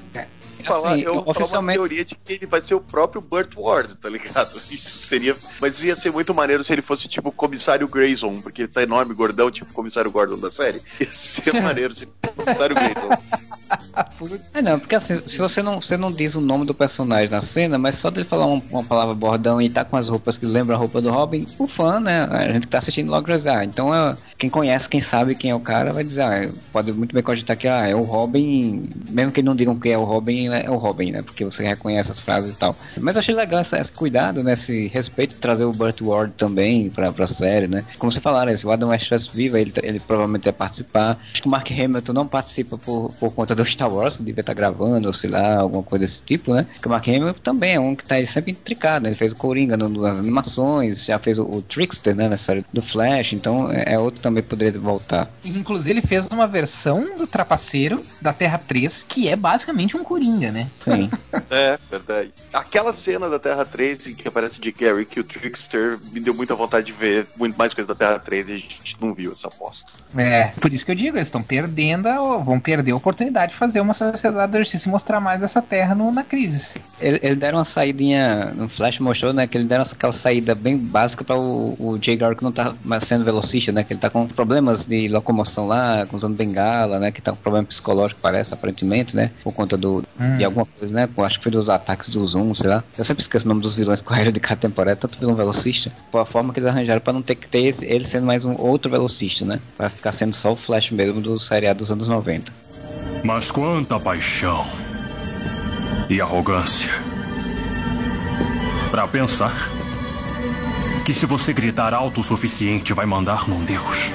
É falar, assim, eu oficialmente... uma teoria de que ele vai ser o próprio Burt Ward, tá ligado? Isso seria. Mas ia ser muito maneiro se ele fosse tipo o comissário Grayson, porque ele tá enorme, gordão, tipo o comissário Gordon da série. Ia ser maneiro se o comissário Grayson. É não, porque assim, se você não, você não diz o nome do personagem na cena, mas só dele falar uma, uma palavra bordão e tá com as roupas que lembram a roupa do Robin, o fã, né? A gente que tá assistindo logo já diz, ah, então é, quem conhece, quem sabe quem é o cara, vai dizer, ah, pode muito bem cogitar que ah, é o Robin, mesmo que não digam que é o Robin, é o Robin, né? Porque você reconhece as frases e tal. Mas eu achei legal esse, esse cuidado, né? Esse respeito de trazer o Burt Ward também pra, pra série, né? Como você falaram, né? se o Adam West viva, ele, ele provavelmente vai participar. Acho que o Mark Hamilton não participa por, por conta do Star Wars, que devia estar gravando, ou sei lá, alguma coisa desse tipo, né? Porque o Mark Hamilton também é um que tá aí sempre intricado, né? Ele fez o Coringa no, nas animações, já fez o, o Trickster, né? Na série do Flash, então é, é outro também poderia voltar. Inclusive, ele fez uma versão do Trapaceiro da Terra 3, que é basicamente um Coringa, né? Sim. é, verdade. Aquela cena da Terra 3 em que aparece de Gary, que o Trickster, me deu muita vontade de ver muito mais coisa da Terra 3 e a gente não viu essa aposta. É, por isso que eu digo, eles estão perdendo, vão perder a oportunidade de fazer uma sociedade da justiça e mostrar mais essa Terra no, na crise. Eles ele deram uma saidinha, no Flash mostrou, né, que eles deram aquela saída bem básica para o, o Jay Garrick não tá mais sendo velocista, né, que ele tá com problemas de locomoção lá, usando bengala, né, que tá com problema psicológico, parece, aparentemente, né, por conta do, hum. de alguma coisa, né, acho que foi dos ataques do Zoom, sei lá. Eu sempre esqueço o nome dos vilões que correram de cada temporada, tanto vilão velocista, por a forma que eles arranjaram para não ter que ter esse, ele sendo mais um outro velocista, né, para ficar sendo só o Flash mesmo do seriado dos anos 90. Mas quanta paixão e arrogância. Para pensar que se você gritar alto o suficiente vai mandar num Deus.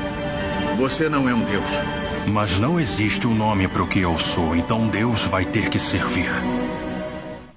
Você não é um Deus. Mas não existe um nome para o que eu sou, então Deus vai ter que servir.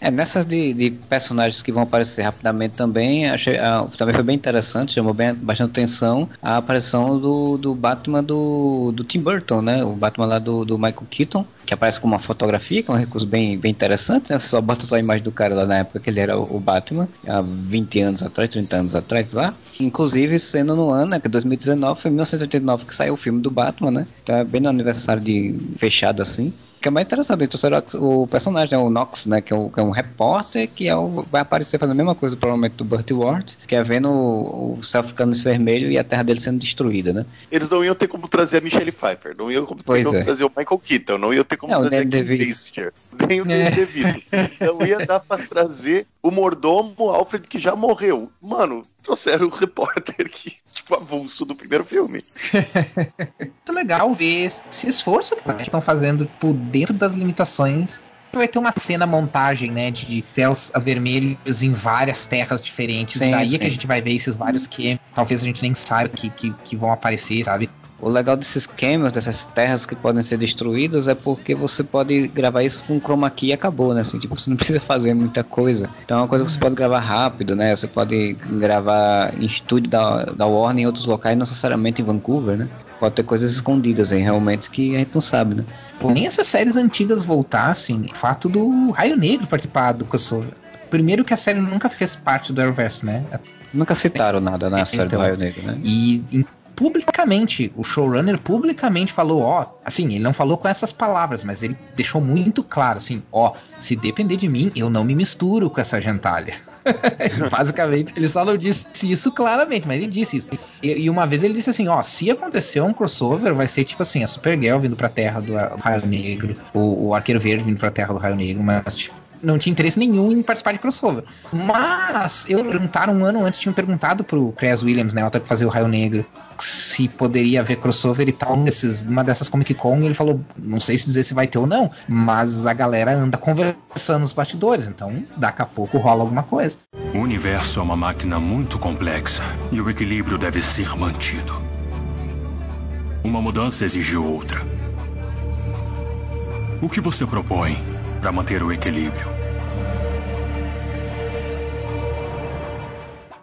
É, nessas de, de, personagens que vão aparecer rapidamente também, achei, ah, também foi bem interessante, chamou bem, bastante atenção a aparição do, do Batman do, do Tim Burton, né? O Batman lá do, do Michael Keaton, que aparece com uma fotografia, que é um recurso bem, bem interessante, né? Você só bota só a imagem do cara lá na época que ele era o, o Batman, há 20 anos atrás, 30 anos atrás lá. Inclusive, sendo no ano, né, que 2019, foi 1989 que saiu o filme do Batman, né? Então é bem no aniversário de fechado assim que é mais interessante. Então, será o personagem, né, o Knox, né, que é, o, que é um repórter que é o, vai aparecer fazendo a mesma coisa, provavelmente, do Burt Ward, que é vendo o, o céu ficando vermelho e a terra dele sendo destruída, né? Eles não iam ter como trazer a Michelle Pfeiffer, não iam ter como é. trazer o Michael Keaton, não iam ter como não, trazer o Basinger, nem o Danny é. DeVito. Então ia dar pra trazer o mordomo Alfred que já morreu. Mano, trouxeram o repórter que, tipo, avulso do primeiro filme. Muito legal ver esse esforço que estão fazendo por dentro das limitações vai ter uma cena montagem, né, de céus vermelhos em várias terras diferentes. Sim, Daí é que a gente vai ver esses vários que talvez a gente nem saiba que, que, que vão aparecer, sabe? O legal desses cameos, dessas terras que podem ser destruídas, é porque você pode gravar isso com chroma key e acabou, né? Assim, tipo, você não precisa fazer muita coisa. Então é uma coisa que você pode gravar rápido, né? Você pode gravar em estúdio da, da Warner em outros locais, não necessariamente em Vancouver, né? Pode ter coisas escondidas aí, realmente, que a gente não sabe, né? Nem essas séries antigas voltassem. O fato do Raio Negro participar do Crossover. Primeiro que a série nunca fez parte do Arrowverse, né? Nunca citaram nada na série então, do Raio Negro, né? E publicamente, o showrunner publicamente falou, ó, assim, ele não falou com essas palavras, mas ele deixou muito claro, assim, ó, se depender de mim, eu não me misturo com essa gentalha. Basicamente, ele só não disse isso claramente, mas ele disse isso. E, e, uma vez ele disse assim, ó, se acontecer um crossover, vai ser tipo assim, a Supergirl vindo pra Terra do, do Raio Negro, o, o Arqueiro Verde vindo pra Terra do Raio Negro, mas tipo, não tinha interesse nenhum em participar de crossover. Mas eu perguntaram um ano antes, tinham perguntado pro Chris Williams, né, o que fazia o Raio Negro, se poderia haver crossover e tal nesses, numa dessas Comic Con, ele falou, não sei se dizer se vai ter ou não, mas a galera anda conversando nos bastidores, então daqui a pouco rola alguma coisa. O universo é uma máquina muito complexa e o equilíbrio deve ser mantido. Uma mudança exige outra. O que você propõe para manter o equilíbrio.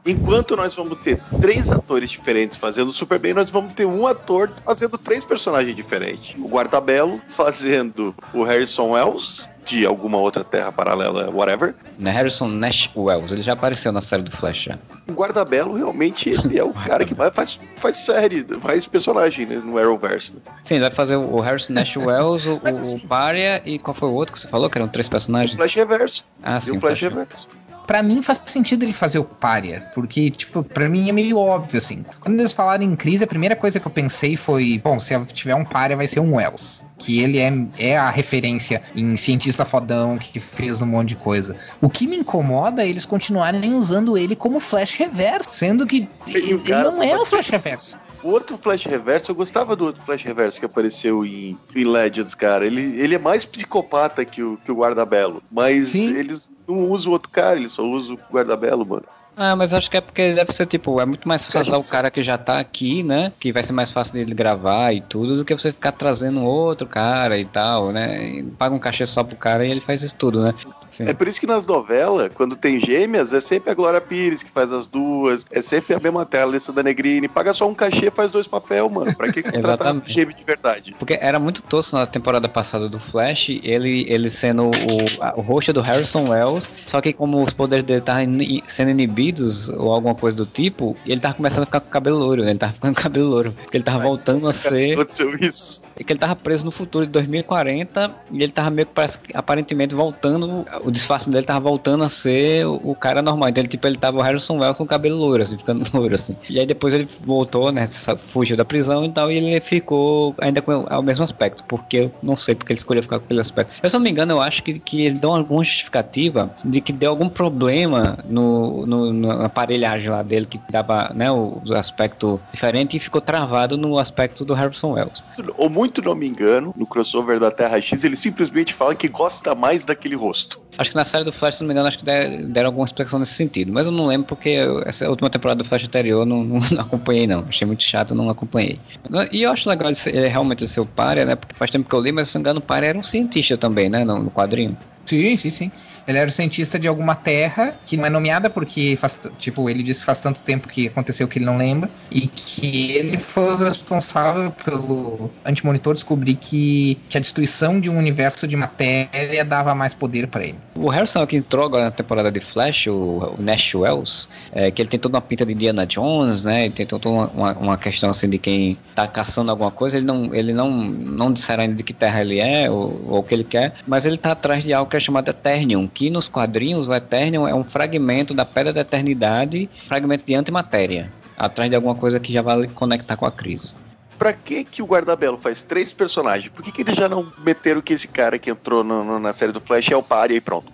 Enquanto nós vamos ter três atores diferentes fazendo super bem, nós vamos ter um ator fazendo três personagens diferentes. O Guardabelo fazendo o Harrison Wells, de alguma outra terra paralela, whatever. Né, Harrison Nash Wells, ele já apareceu na série do Flash já. O Guardabelo realmente ele é o cara que faz, faz série, faz personagem né, no Arrowverse. Né? Sim, ele vai fazer o Harrison Nash Wells, o, assim, o Paria e qual foi o outro que você falou, que eram três personagens? O Flash Reverso. Ah, e sim. o Flash Reverso para mim faz sentido ele fazer o párea, porque, tipo, para mim é meio óbvio, assim. Quando eles falaram em crise, a primeira coisa que eu pensei foi, bom, se tiver um párea, vai ser um Wells. Que ele é, é a referência em cientista fodão que fez um monte de coisa. O que me incomoda é eles continuarem usando ele como Flash Reverso, sendo que ele não é o Flash Reverso. O outro Flash Reverso, eu gostava do outro Flash Reverso que apareceu em, em Legends, cara. Ele, ele é mais psicopata que o, que o Guardabelo. Mas Sim. eles não usam o outro cara, eles só usam o Guardabelo, mano. Ah, mas acho que é porque deve ser tipo, é muito mais fácil usar o cara que já tá aqui, né? Que vai ser mais fácil dele gravar e tudo, do que você ficar trazendo outro cara e tal, né? paga um cachê só pro cara e ele faz isso tudo, né? Sim. É por isso que nas novelas, quando tem gêmeas, é sempre a Glória Pires que faz as duas, é sempre a mesma tela, Alessa da Negrini, paga só um cachê faz dois papel, mano. Pra que contratar gêmeo de verdade? Porque era muito tosco na temporada passada do Flash, ele, ele sendo o, o rosto do Harrison Wells, só que como os poderes dele estavam sendo inibidos ou alguma coisa do tipo, ele tava começando a ficar com cabelo louro, né? ele tava ficando com cabelo louro, porque ele tava voltando a ser... Aconteceu isso. E que ele tava preso no futuro de 2040 e ele tava meio que parece, aparentemente voltando o disfarce dele tava voltando a ser o, cara normal. Então ele, tipo, ele tava o Harrison Wells com o cabelo louro, assim, ficando louro, assim. E aí depois ele voltou, né, fugiu da prisão e tal, e ele ficou ainda com o mesmo aspecto, porque eu não sei porque ele escolheu ficar com aquele aspecto. Eu, se não me engano, eu acho que, que ele deu alguma justificativa de que deu algum problema no, no, na aparelhagem lá dele, que dava, né, o, o aspecto diferente e ficou travado no aspecto do Harrison Wells. Ou muito não me engano, no crossover da Terra X, ele simplesmente fala que gosta mais daquele rosto. Acho que na série do Flash, se não me engano, acho que deram alguma explicação nesse sentido. Mas eu não lembro porque essa última temporada do Flash anterior não, não, não acompanhei, não. Achei muito chato, não acompanhei. E eu acho legal ele, ele realmente ser o Pária, né? Porque faz tempo que eu li, mas se não me engano, o Pária era um cientista também, né? No, no quadrinho. Sim, sim, sim. Ele era o cientista de alguma terra que não é nomeada porque faz, tipo, ele disse que faz tanto tempo que aconteceu que ele não lembra e que ele foi responsável pelo antimonitor descobrir que, que a destruição de um universo de matéria dava mais poder para ele. O Harrison que entrou agora na temporada de Flash, o, o Nash Wells, é, que ele tem toda uma pinta de Indiana Jones, né? Ele tem toda uma, uma, uma, questão assim de quem tá caçando alguma coisa, ele não, ele não, não disseram ainda de que terra ele é ou, ou o que ele quer, mas ele tá atrás de algo que é chamado Eternium, aqui nos quadrinhos o Eternium é um fragmento da Pedra da Eternidade, fragmento de antimatéria, atrás de alguma coisa que já vai conectar com a crise. Pra que que o Guardabelo faz três personagens? Por que, que eles já não meteram que esse cara que entrou no, no, na série do Flash é o Pari e pronto?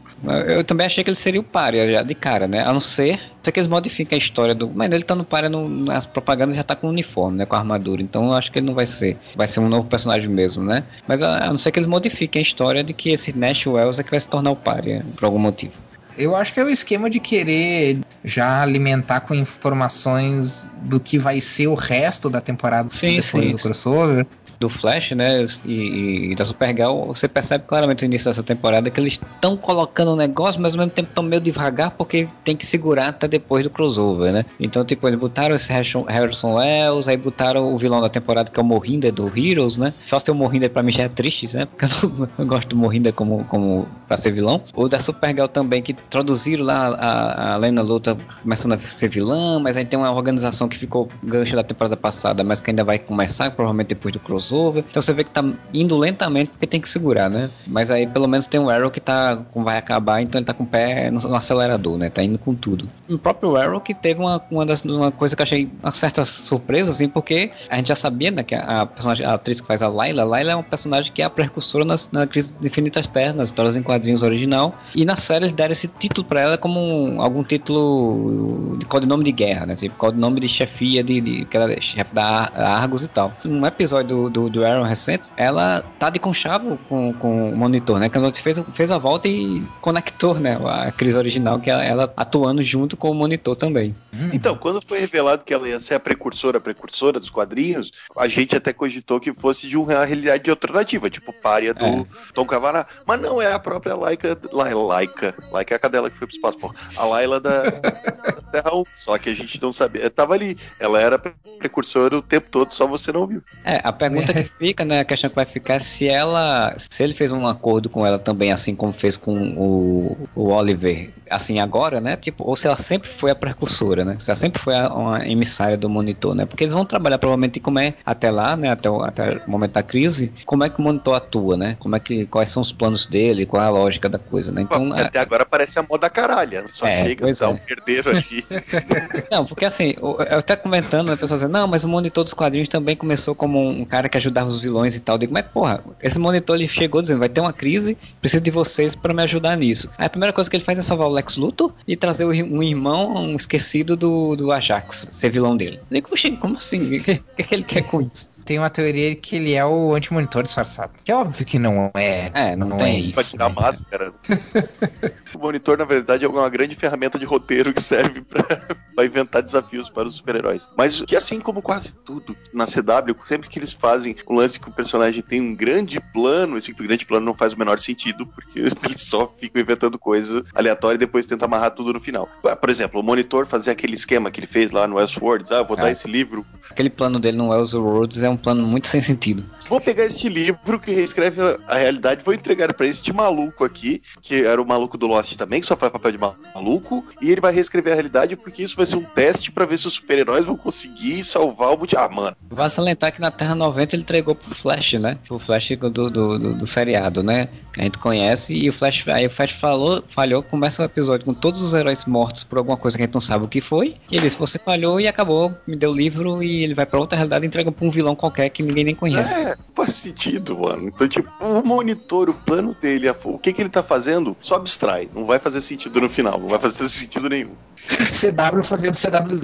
Eu também achei que ele seria o Pária já de cara, né? A não ser, sei que eles modificam a história do. Mas ele tá no Pária no, nas propagandas já tá com o uniforme, né? Com a armadura. Então eu acho que ele não vai ser. Vai ser um novo personagem mesmo, né? Mas a, a não ser que eles modifiquem a história de que esse Nash Wells é que vai se tornar o Pária, por algum motivo. Eu acho que é o esquema de querer já alimentar com informações do que vai ser o resto da temporada sim, depois sim. do crossover do Flash, né, e, e da Supergirl, você percebe claramente no início dessa temporada que eles estão colocando um negócio, mas ao mesmo tempo estão meio devagar porque tem que segurar até depois do crossover, né? Então, tipo, eles botaram esse Harrison Wells, aí botaram o vilão da temporada que é o Morrinda do Heroes, né? Só ser o Morrinda pra mim já é triste, né? Porque eu não, eu gosto do Morrinda como, como pra ser vilão. O da Supergirl também, que introduziram lá a, a Lena Luta começando a ser vilã, mas aí tem uma organização que ficou gancho da temporada passada, mas que ainda vai começar, provavelmente depois do crossover crossover. Então você vê que tá indo lentamente porque tem que segurar, né? Mas aí pelo menos tem o Arrow que tá vai acabar, então ele tá com o pé no, no acelerador, né? Tá indo com tudo. O próprio Arrow que teve uma, uma, das, uma coisa que achei uma certa surpresa, assim, porque a gente já sabia, né, que a, a personagem, a atriz que faz a Layla, a Layla é uma personagem que é a precursora nas, na crise de Infinitas Terras, nas histórias em quadrinhos original. E na série eles deram esse título pra ela como um, algum título de codinome de guerra, né? Tipo, codinome de chefia de, de que era chefe da Argos e tal. Um episódio do, do, Aaron recente, ela tá de conchavo com, com o monitor, né? Que a fez, fez a volta e conectou, né? A crise original, que ela, ela atuando junto com o monitor também. Hum. Então, quando foi revelado que ela ia ser a precursora, a precursora dos quadrinhos, a gente até cogitou que fosse de uma realidade alternativa, tipo párea do é. Tom Cavana. Mas não, é a própria Laika. La, Laika. Laika é a cadela que foi pro espaço, pô. A Laila da, Terra 1, só que a gente não sabia. Tava ali. Ela era precursora o tempo todo, só você não viu. É, a pergunta que fica, né, a questão que vai ficar é se ela, se ele fez um acordo com ela também, assim como fez com o, o Oliver, assim agora, né, tipo, ou se ela sempre foi a precursora, né, se ela sempre foi a, uma emissária do monitor, né, porque eles vão trabalhar provavelmente como é até lá, né, até o, até o momento da crise, como é que o monitor atua, né, como é que, quais são os planos dele, qual é a lógica da coisa, né, então... Pô, até a... agora parece a moda caralha, só é, chega, dá é. um herdeiro aqui. não, porque assim, eu até comentando, a pessoa dizendo, não, mas o monitor dos quadrinhos também começou como um cara que ajudava os vilões e tal. Eu digo, mas porra, esse monitor ele chegou dizendo, vai ter uma crise, preciso de vocês para me ajudar nisso. Aí a primeira coisa que ele faz é salvar o Lex Luthor e trazer um irmão um esquecido do, do Ajax, ser vilão dele. Eu digo, como assim? O que, que ele quer com isso? Tem uma teoria que ele é o anti-monitor disfarçado. Que é óbvio que não é. É, não, não é isso. Pra tirar né? máscara. o monitor, na verdade, é uma grande ferramenta de roteiro que serve pra, inventar desafios para os super-heróis. Mas que assim como quase tudo na CW, sempre que eles fazem um lance que o personagem tem um grande plano, esse grande plano não faz o menor sentido, porque eles só ficam inventando coisas aleatórias e depois tentam amarrar tudo no final. Por exemplo, o monitor fazer aquele esquema que ele fez lá no Elseworlds, ah, eu vou é. dar esse livro. Aquele plano dele no Elseworlds é um plano muito sem sentido. Vou pegar esse livro que reescreve a realidade, vou entregar para este maluco aqui, que era o maluco do Lost também, que só faz papel de maluco, e ele vai reescrever a realidade porque isso vai ser um teste para ver se os super-heróis vão conseguir salvar o mundo. Ah, mano. Vai salientar que na Terra 90 ele entregou pro Flash, né? O Flash do, do, do, do seriado, né? Que a gente conhece, e o Flash, aí o Flash falou, falhou, começa o episódio com todos os heróis mortos por alguma coisa que a gente não sabe o que foi, e ele disse, você falhou e acabou, me deu o livro, e ele vai para outra realidade e entrega pra um vilão qualquer que ninguém nem conhece. É, faz sentido, mano. Então, tipo, o monitor, o plano dele, o que, que ele tá fazendo, só abstrai. Não vai fazer sentido no final, não vai fazer sentido nenhum. CW fazendo CW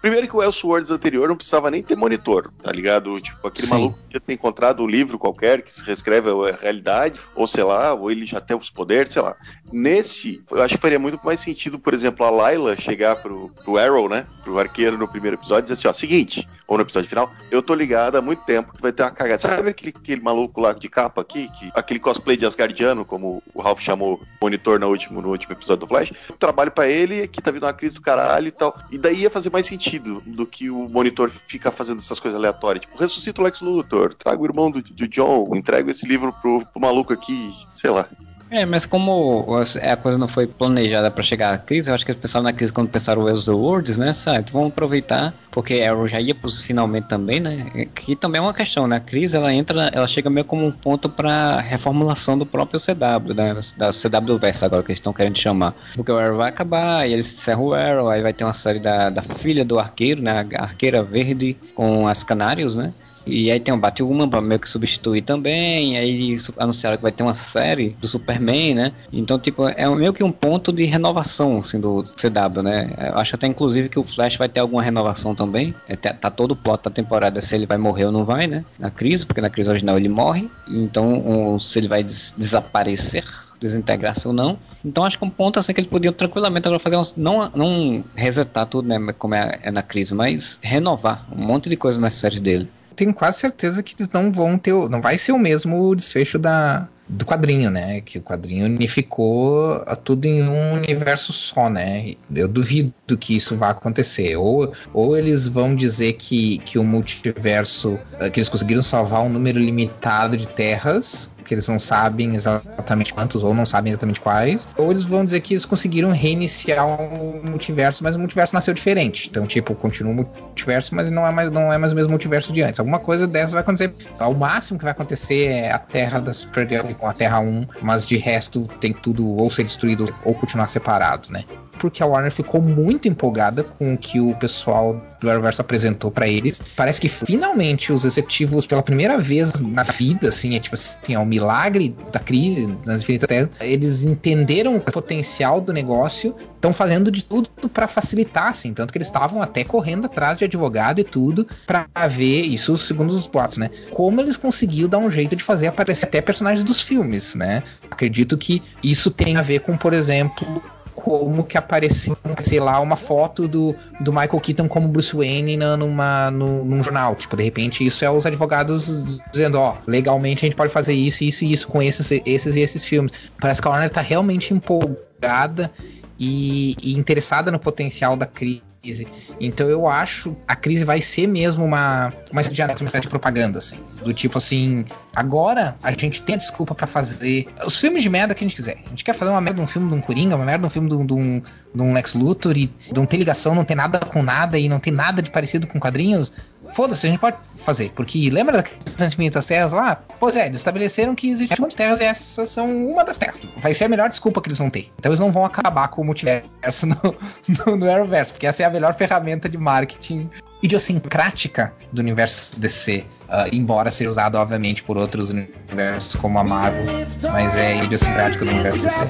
Primeiro que o Elseworlds anterior não precisava nem ter monitor, tá ligado? Tipo, aquele Sim. maluco que ter encontrado um livro qualquer que se reescreve a realidade, ou sei lá, ou ele já tem os poderes, sei lá. Nesse, eu acho que faria muito mais sentido, por exemplo, a Layla chegar pro, pro Arrow, né? Pro arqueiro no primeiro episódio e dizer assim, ó, seguinte, ou no episódio final, eu tô ligado há muito tempo que vai ter uma cagada. Sabe aquele, aquele maluco lá de capa aqui, que, aquele cosplay de Asgardiano, como o Ralph chamou monitor no último, no último episódio do Flash? Eu trabalho para ele, aqui tá vindo uma crise do caralho e tal. E daí ia fazer mais sentido do que o monitor ficar fazendo essas coisas aleatórias. Tipo, ressuscita o Lex Luthor, trago o irmão do, do John, entrego esse livro pro, pro maluco aqui, sei lá. É, mas como a coisa não foi planejada para chegar à crise, eu acho que eles pensaram na crise quando pensaram os Worlds, né? Sabe? Vamos aproveitar, porque Arrow já ia pros finalmente também, né? Que também é uma questão, né? A crise ela entra, ela chega meio como um ponto para reformulação do próprio CW, né? Da CW Versa agora que eles estão querendo chamar. Porque o Arrow vai acabar, e eles encerram o Arrow, aí vai ter uma série da, da filha do arqueiro, né? A arqueira verde com as canários, né? E aí tem o Batwoman pra meio que substituir também. aí anunciaram que vai ter uma série do Superman, né? Então, tipo, é meio que um ponto de renovação, assim, do CW, né? Eu acho até, inclusive, que o Flash vai ter alguma renovação também. É, tá, tá todo o plot da temporada se ele vai morrer ou não vai, né? Na crise, porque na crise original ele morre. Então, se ele vai des desaparecer desintegrar-se ou não. Então acho que um ponto assim que eles podiam tranquilamente agora fazer uns, não, não resetar tudo, né, como é, é, na crise, mas renovar um monte de coisa nas séries dele tenho quase certeza que eles não vão ter. Não vai ser o mesmo desfecho da, do quadrinho, né? Que o quadrinho unificou tudo em um universo só, né? Eu duvido que isso vá acontecer. Ou, ou eles vão dizer que, que o multiverso. que eles conseguiram salvar um número limitado de terras que eles não sabem exatamente quantos, ou não sabem exatamente quais, ou eles vão dizer que eles conseguiram reiniciar o multiverso, mas o multiverso nasceu diferente. Então, tipo, continua o multiverso, mas não é mais, não é mais o mesmo multiverso de antes. Alguma coisa dessa vai acontecer. O máximo que vai acontecer é a Terra da Supergirl com a Terra 1, mas de resto tem tudo ou ser destruído ou continuar separado, né? Porque a Warner ficou muito empolgada com o que o pessoal do Arrowverse apresentou para eles. Parece que finalmente os executivos, pela primeira vez na vida, assim, é tipo assim, é um milagre da crise nas Infinitas Terras, eles entenderam o potencial do negócio, estão fazendo de tudo para facilitar, assim, tanto que eles estavam até correndo atrás de advogado e tudo para ver isso segundo os boatos, né? Como eles conseguiram dar um jeito de fazer aparecer até personagens dos filmes, né? Acredito que isso tem a ver com, por exemplo, como que apareceu, sei lá, uma foto do, do Michael Keaton como Bruce Wayne na, numa, no, num jornal. Tipo, de repente, isso é os advogados dizendo, ó, legalmente a gente pode fazer isso, isso e isso com esses, esses e esses filmes. Parece que a Warner tá realmente empolgada e, e interessada no potencial da crise crise. Então eu acho a crise vai ser mesmo uma uma espécie de propaganda assim, do tipo assim, agora a gente tem a desculpa para fazer os filmes de merda que a gente quiser. A gente quer fazer uma merda de um filme de um Coringa, uma merda de um filme de um, de um, de um Lex Luthor e não tem ligação, não tem nada com nada e não tem nada de parecido com quadrinhos. Foda-se, a gente pode fazer. Porque lembra das infinitas terras lá? Pois é, eles estabeleceram que existem muitas terras e essas são uma das terras. Vai ser a melhor desculpa que eles vão ter. Então eles não vão acabar com o multiverso no, no, no Arrowverse, porque essa é a melhor ferramenta de marketing idiosincrática do universo DC, uh, embora seja usado, obviamente, por outros universos como a Marvel, mas é idiosincrática do universo DC.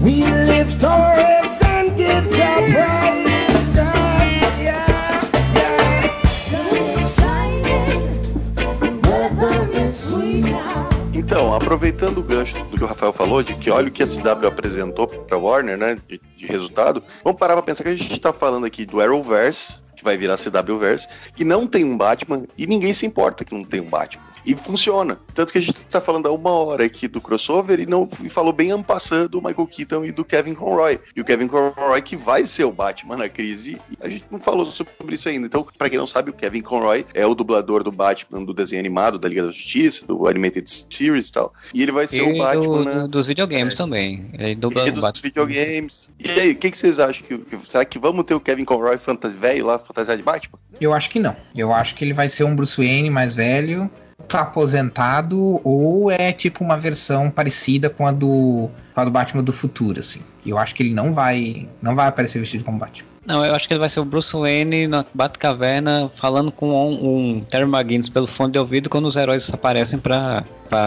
We Então, aproveitando o gancho do que o Rafael falou, de que olha o que a CW apresentou para Warner, né, de, de, resultado, vamos parar para pensar que a gente está falando aqui do Arrowverse, que vai virar CW-verse, que não tem um Batman e ninguém se importa que não tem um Batman. E funciona. Tanto que a gente tá falando há uma hora aqui do crossover e não e falou bem ampassando do Michael Keaton e do Kevin Conroy. E o Kevin Conroy que vai ser o Batman na crise. A gente não falou sobre isso ainda. Então, para quem não sabe, o Kevin Conroy é o dublador do Batman do desenho animado da Liga da Justiça, do Animated Series e tal. E ele vai ser e o Batman. Do, né? do, dos videogames é. também. Ele dubla e dos Batman. videogames. E aí, o que, que, vocês acham? Que, que, será que vamos ter o Kevin Conroy velho lá, fantasia de Batman? Eu acho que não. Eu acho que ele vai ser um Bruce Wayne mais velho tá aposentado ou é tipo uma versão parecida com a do, com a do Batman do futuro, assim. Eu acho que ele não vai não vai aparecer vestido como Batman. Não, eu acho que ele vai ser o Bruce Wayne na Batcaverna falando com um, um Terry McGinnis pelo fone de ouvido quando os heróis aparecem para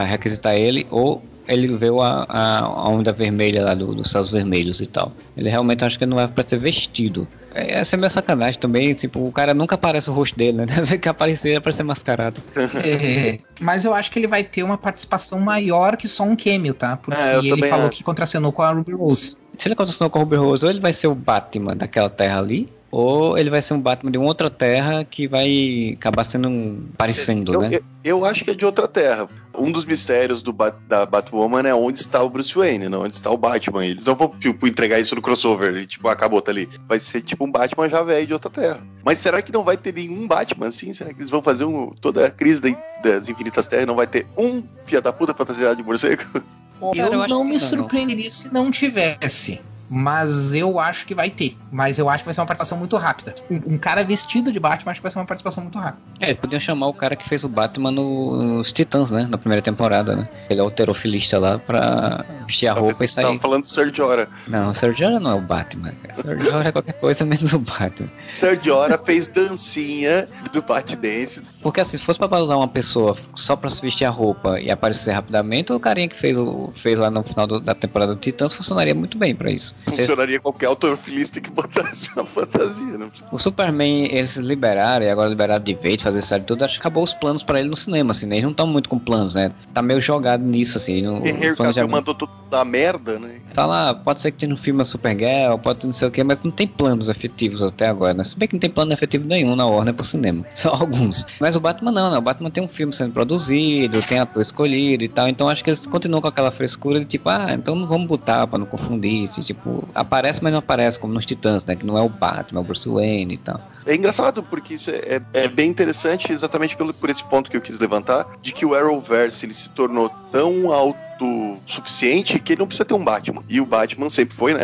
requisitar ele ou ele vê a, a, onda vermelha lá do, dos céus vermelhos e tal. Ele realmente acho que não vai para ser vestido. É, essa é meio sacanagem também, tipo, o cara nunca aparece o rosto dele, né? Deve que aparecer é pra ser mascarado. É, mas eu acho que ele vai ter uma participação maior que só um cameo, tá? Porque é, ele falou que contracenou com a Ruby Rose. Se ele contracenou com a Ruby Rose, ou ele vai ser o Batman daquela terra ali, ou ele vai ser um Batman de uma outra terra que vai acabar sendo um, parecendo, eu, né? Eu, eu, acho que é de outra terra. Um dos mistérios do Bat, da Batwoman é onde está o Bruce Wayne, não onde está o Batman. Eles não vão, tipo, entregar isso no crossover, e, tipo, acabou, tá ali. Vai ser, tipo, um Batman já velho de outra terra. Mas será que não vai ter nenhum Batman, assim? Será que eles vão fazer um, toda a crise das Infinitas Terras não vai ter um fia da puta fantasiado de morcego? Eu, eu não me surpreenderia se não tivesse. Mas eu acho que vai ter. Mas eu acho que vai ser uma participação muito rápida. Um, um cara vestido de Batman acho que vai ser uma participação muito rápida. É, eles podiam chamar o cara que fez o Batman no, nos Titãs, né? Na primeira temporada, né? Ele é alterofilista lá pra vestir a roupa e sair. Tava falando do Sergio Ora. Não, o Sergio Ora não é o Batman. O Sergio Ora é qualquer coisa menos o Batman. Sergio Ora fez dancinha do Batdance. Porque assim, se fosse pra usar uma pessoa só pra se vestir a roupa e aparecer rapidamente, o carinha que fez, o, fez lá no final do, da temporada do Titãs funcionaria muito bem pra isso. Funcionaria qualquer autorfilista que botasse uma fantasia. Não O Superman, eles liberaram, e agora liberaram de vez, fazer série tudo, acho que acabou os planos pra ele no cinema, assim, né? Eles não estão muito com planos, né? Tá meio jogado nisso, assim. No, Henry Cavill mandou tudo da merda, né? Fala, ah, pode ser que tenha um filme Supergirl, pode ter não sei o que, mas não tem planos efetivos até agora, né? Se bem que não tem plano efetivo nenhum na Warner pro cinema, só alguns. Mas o Batman não, né? O Batman tem um filme sendo produzido, tem ator escolhido e tal, então acho que eles continuam com aquela frescura de tipo, ah, então não vamos botar pra não confundir, tipo, aparece, mas não aparece, como nos Titãs, né? Que não é o Batman, é o Bruce Wayne e tal. É engraçado, porque isso é, é, bem interessante exatamente pelo, por esse ponto que eu quis levantar, de que o Arrowverse ele se tornou tão autossuficiente que ele não precisa ter um Batman. E o Batman sempre foi, né?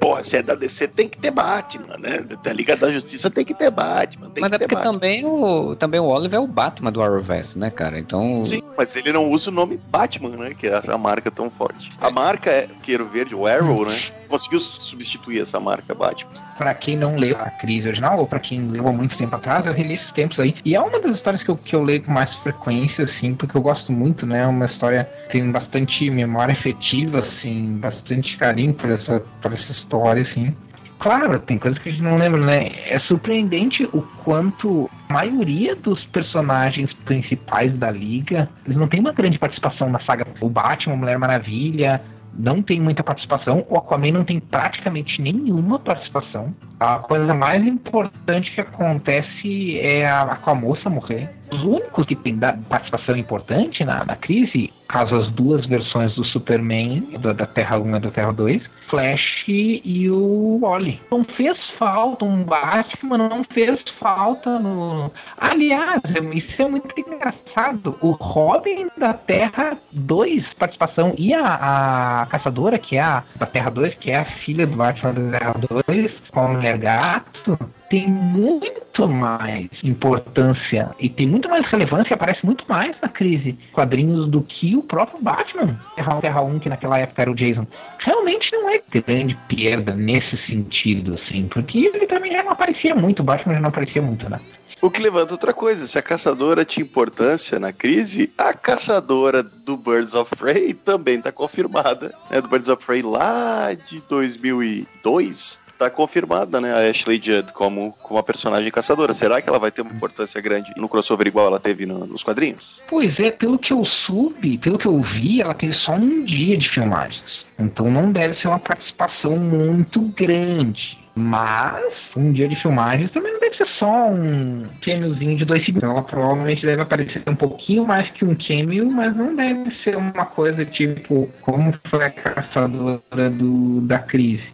Porra, se é da DC tem que ter Batman, né? Da Liga da Justiça tem que ter Batman. Tem mas é porque Batman. também o, também o Oliver é o Batman do Arrowverse, né, cara? Então. Sim, mas ele não usa o nome Batman, né? Que é essa marca tão forte. A marca é Queiro Verde, o Arrow, né? Conseguiu substituir essa marca Batman. Pra quem não leu a crise original, ou pra quem leu há muito tempo atrás, eu reli esses tempos aí. E é uma das histórias que eu, que eu leio com mais frequência, assim, porque eu gosto muito, né? É uma história que tem bastante memória efetiva, assim, bastante carinho por essa, por essa história, assim. Claro, tem coisas que a gente não lembra, né? É surpreendente o quanto a maioria dos personagens principais da liga, eles não tem uma grande participação na saga. O Batman, Mulher Maravilha, não tem muita participação. O Aquaman não tem praticamente nenhuma participação. A coisa mais importante que acontece é a Aquamoça morrer. Os únicos que têm participação importante na, na crise, caso as duas versões do Superman, da, da Terra 1 e da Terra 2, Flash e o Wally. Não fez falta um Batman, não fez falta no. Aliás, isso é muito engraçado. O Robin da Terra 2 participação e a, a Caçadora, que é a da Terra 2, que é a filha do Batman da Terra 2, com a mulher gato, tem muito mais importância e tem muito mais relevância, aparece muito mais na crise quadrinhos do que o próprio Batman. Terra 1, Terra 1 que naquela época era o Jason. Realmente não é grande perda nesse sentido, assim, porque ele também já não aparecia muito, o Batman já não aparecia muito, né? O que levanta outra coisa, se a caçadora tinha importância na crise, a caçadora do Birds of Prey também está confirmada, né, do Birds of Prey lá de 2002, tá confirmada, né, a Ashley Judd como, como a personagem caçadora. Será que ela vai ter uma importância grande no crossover igual ela teve no, nos quadrinhos? Pois é, pelo que eu soube, pelo que eu vi, ela teve só um dia de filmagens. Então não deve ser uma participação muito grande. Mas um dia de filmagens também não deve ser só um cameozinho de dois segundos. Ela provavelmente deve aparecer um pouquinho mais que um cameo, mas não deve ser uma coisa tipo como foi a caçadora do, da crise.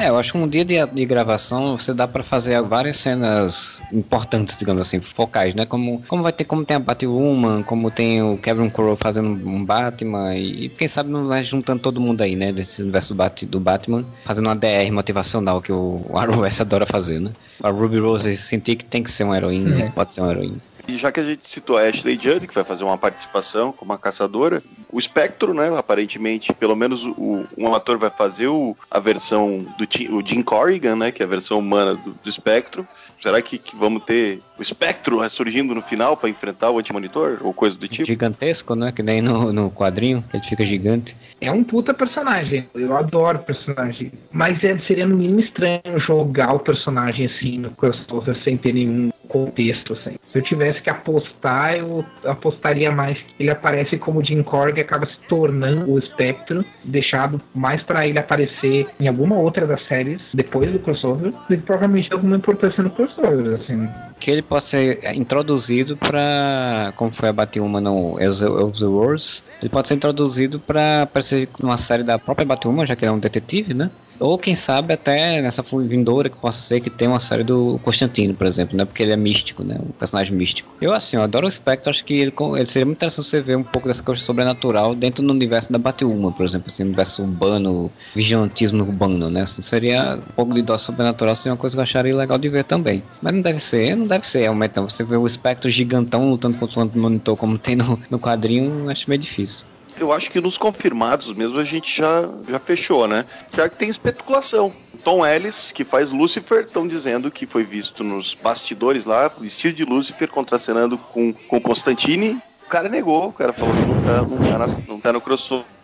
É, eu acho que um dia de, de gravação você dá para fazer várias cenas importantes, digamos assim, focais, né? Como, como vai ter, como tem a Batwoman, como tem o Kevin Crowe fazendo um Batman e, e quem sabe não vai juntando todo mundo aí, né? Desse universo do Batman, fazendo uma DR motivacional que o Arrowverse adora fazer, né? A Ruby Rose sentir que tem que ser uma heroína, é. pode ser uma heroína. E já que a gente citou a Ashley Judd, que vai fazer uma participação como uma caçadora, o Spectro, né, aparentemente, pelo menos o, um ator vai fazer o, a versão do o Jim Corrigan, né, que é a versão humana do, do Spectro. Será que, que, vamos ter o espectro ressurgindo no final para enfrentar o antimonitor? Ou coisa do tipo? Gigantesco, né? Que nem no, no quadrinho, ele fica gigante. É um puta personagem. Eu adoro o personagem. Mas é, seria no mínimo estranho jogar o personagem assim no crossover sem ter nenhum contexto. Assim. Se eu tivesse que apostar, eu apostaria mais que ele aparece como Jim Korg e acaba se tornando o espectro, deixado mais para ele aparecer em alguma outra das séries depois do crossover, que provavelmente alguma importância no crossover assim. Que ele possa ser introduzido para como foi a Batwoman no of the Wars, ele pode ser introduzido para aparecer numa série da própria Batwoman, já que ele é um detetive, né? Ou quem sabe até nessa vindoura que possa ser que tem uma série do Constantino, por exemplo, né? Porque ele é místico, né? Um personagem místico. Eu, assim, eu adoro o Spectre, acho que ele, ele seria muito interessante você ver um pouco dessa coisa sobrenatural dentro do universo da Batwoman, por exemplo, assim, universo urbano, vigilantismo urbano, né? Assim, seria um pouco de dó sobrenatural, seria uma coisa que eu acharia legal de ver também. Mas não deve ser, não deve ser, realmente, não. Você vê o Spectre gigantão lutando contra o monitor como tem no, no quadrinho, acho meio difícil eu acho que nos confirmados mesmo a gente já, já fechou, né? Será que tem especulação? Tom Ellis, que faz Lucifer, estão dizendo que foi visto nos bastidores lá, vestido de Lucifer, contracenando com, com Constantine. O cara negou, o cara falou que não tá, não tá, na, não tá no crossover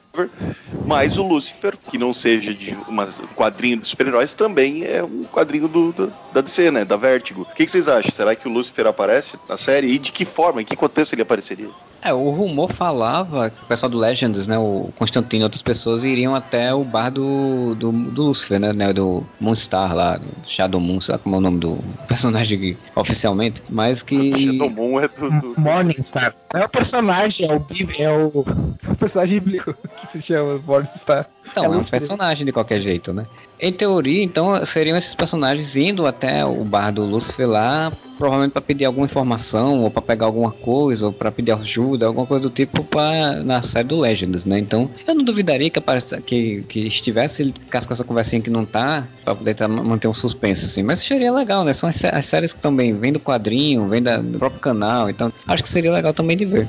mas o Lucifer, que não seja de um quadrinho de super-heróis, também é um quadrinho do, do, da DC, né? Da Vertigo. O que, que, vocês acham? Será que o Lucifer aparece na série? E de que forma? Em que contexto ele apareceria? É, o rumor falava que o pessoal do Legends, né, o Constantino e outras pessoas iriam até o bar do, do, do Lucifer, né, né, do Moonstar lá, Shadow Moon, sabe como é o nome do personagem oficialmente, mas que... Shadow Moon é do... do... Morningstar. É o personagem, é o, é o, é o personagem bíblico que se chama Morningstar. Então, é, é um personagem de qualquer jeito, né? Em teoria, então, seriam esses personagens indo até o bar do Lucifer lá, provavelmente para pedir alguma informação, ou para pegar alguma coisa, ou para pedir ajuda, alguma coisa do tipo pra, na série do Legends, né? Então, eu não duvidaria que, apareça, que, que estivesse, ele ficasse com essa conversinha que não tá, pra poder tá, manter um suspense, assim. Mas seria legal, né? São as, as séries que também vêm do quadrinho, vêm do próprio canal, então acho que seria legal também de ver.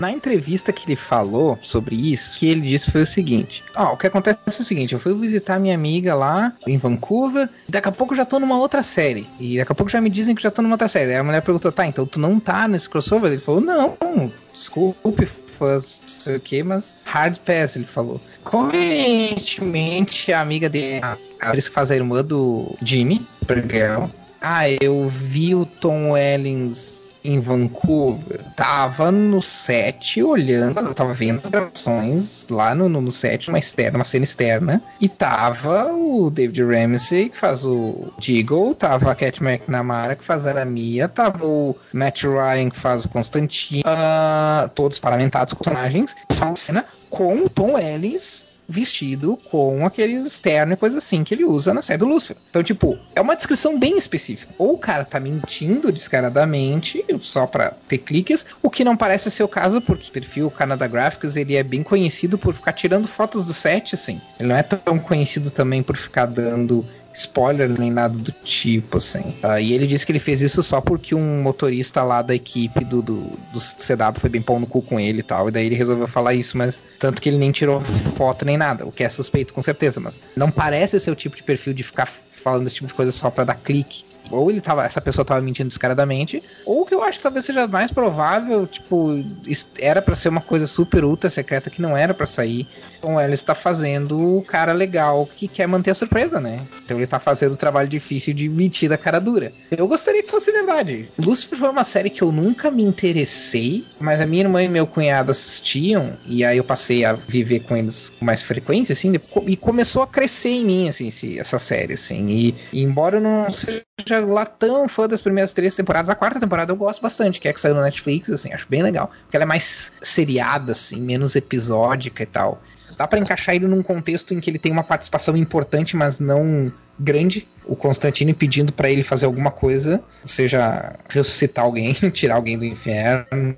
Na entrevista que ele falou sobre isso, que ele disse foi o seguinte: Ó, oh, o que acontece é o seguinte, eu fui visitar minha amiga lá em Vancouver, daqui a pouco já tô numa outra série. E daqui a pouco já me dizem que já tô numa outra série. Aí a mulher perguntou, tá, então tu não tá nesse crossover? Ele falou, não, desculpe, fãs, não sei o que, mas hard pass, ele falou. Convenientemente, a amiga dele, a atriz que faz a irmã do Jimmy, Supergirl, ah, eu vi o Tom Ellings em Vancouver, tava no set olhando, eu tava vendo as gravações lá no, no, set, uma externa, uma cena externa, e tava o David Ramsey, que faz o Deagle, tava a Cat McNamara, que faz a Mia, tava o Matt Ryan, que faz o Constantine, uh, todos paramentados com personagens, uma cena com o Tom Ellis vestido com aquele externo e coisa assim que ele usa na série do Lucifer. Então, tipo, é uma descrição bem específica. Ou o cara tá mentindo descaradamente, só para ter cliques, o que não parece ser o caso, porque o perfil Canada Graphics, ele é bem conhecido por ficar tirando fotos do set, assim. Ele não é tão conhecido também por ficar dando spoiler nem nada do tipo, assim. Uh, e ele disse que ele fez isso só porque um motorista lá da equipe do, do, do CW foi bem pão no cu com ele e tal. E daí ele resolveu falar isso, mas tanto que ele nem tirou foto nem nada, o que é suspeito com certeza, mas não parece ser o tipo de perfil de ficar falando esse tipo de coisa só pra dar clique ou ele tava, essa pessoa tava mentindo descaradamente, ou que eu acho que talvez seja mais provável, tipo, era para ser uma coisa super ultra secreta que não era para sair. Então ela está fazendo o cara legal que quer manter a surpresa, né? Então ele tá fazendo o trabalho difícil de mentir da cara dura. Eu gostaria que fosse verdade. Lucifer foi uma série que eu nunca me interessei, mas a minha irmã e meu cunhado assistiam, e aí eu passei a viver com eles com mais frequência, assim, e começou a crescer em mim, assim, essa série, assim. E, e embora eu não seja lá tão fã das primeiras três temporadas. A quarta temporada eu gosto bastante, que é que saiu no Netflix, assim, acho bem legal. Porque ela é mais seriada, assim, menos episódica e tal. Dá para encaixar ele num contexto em que ele tem uma participação importante, mas não grande. O Constantine pedindo para ele fazer alguma coisa, seja ressuscitar alguém, tirar alguém do inferno.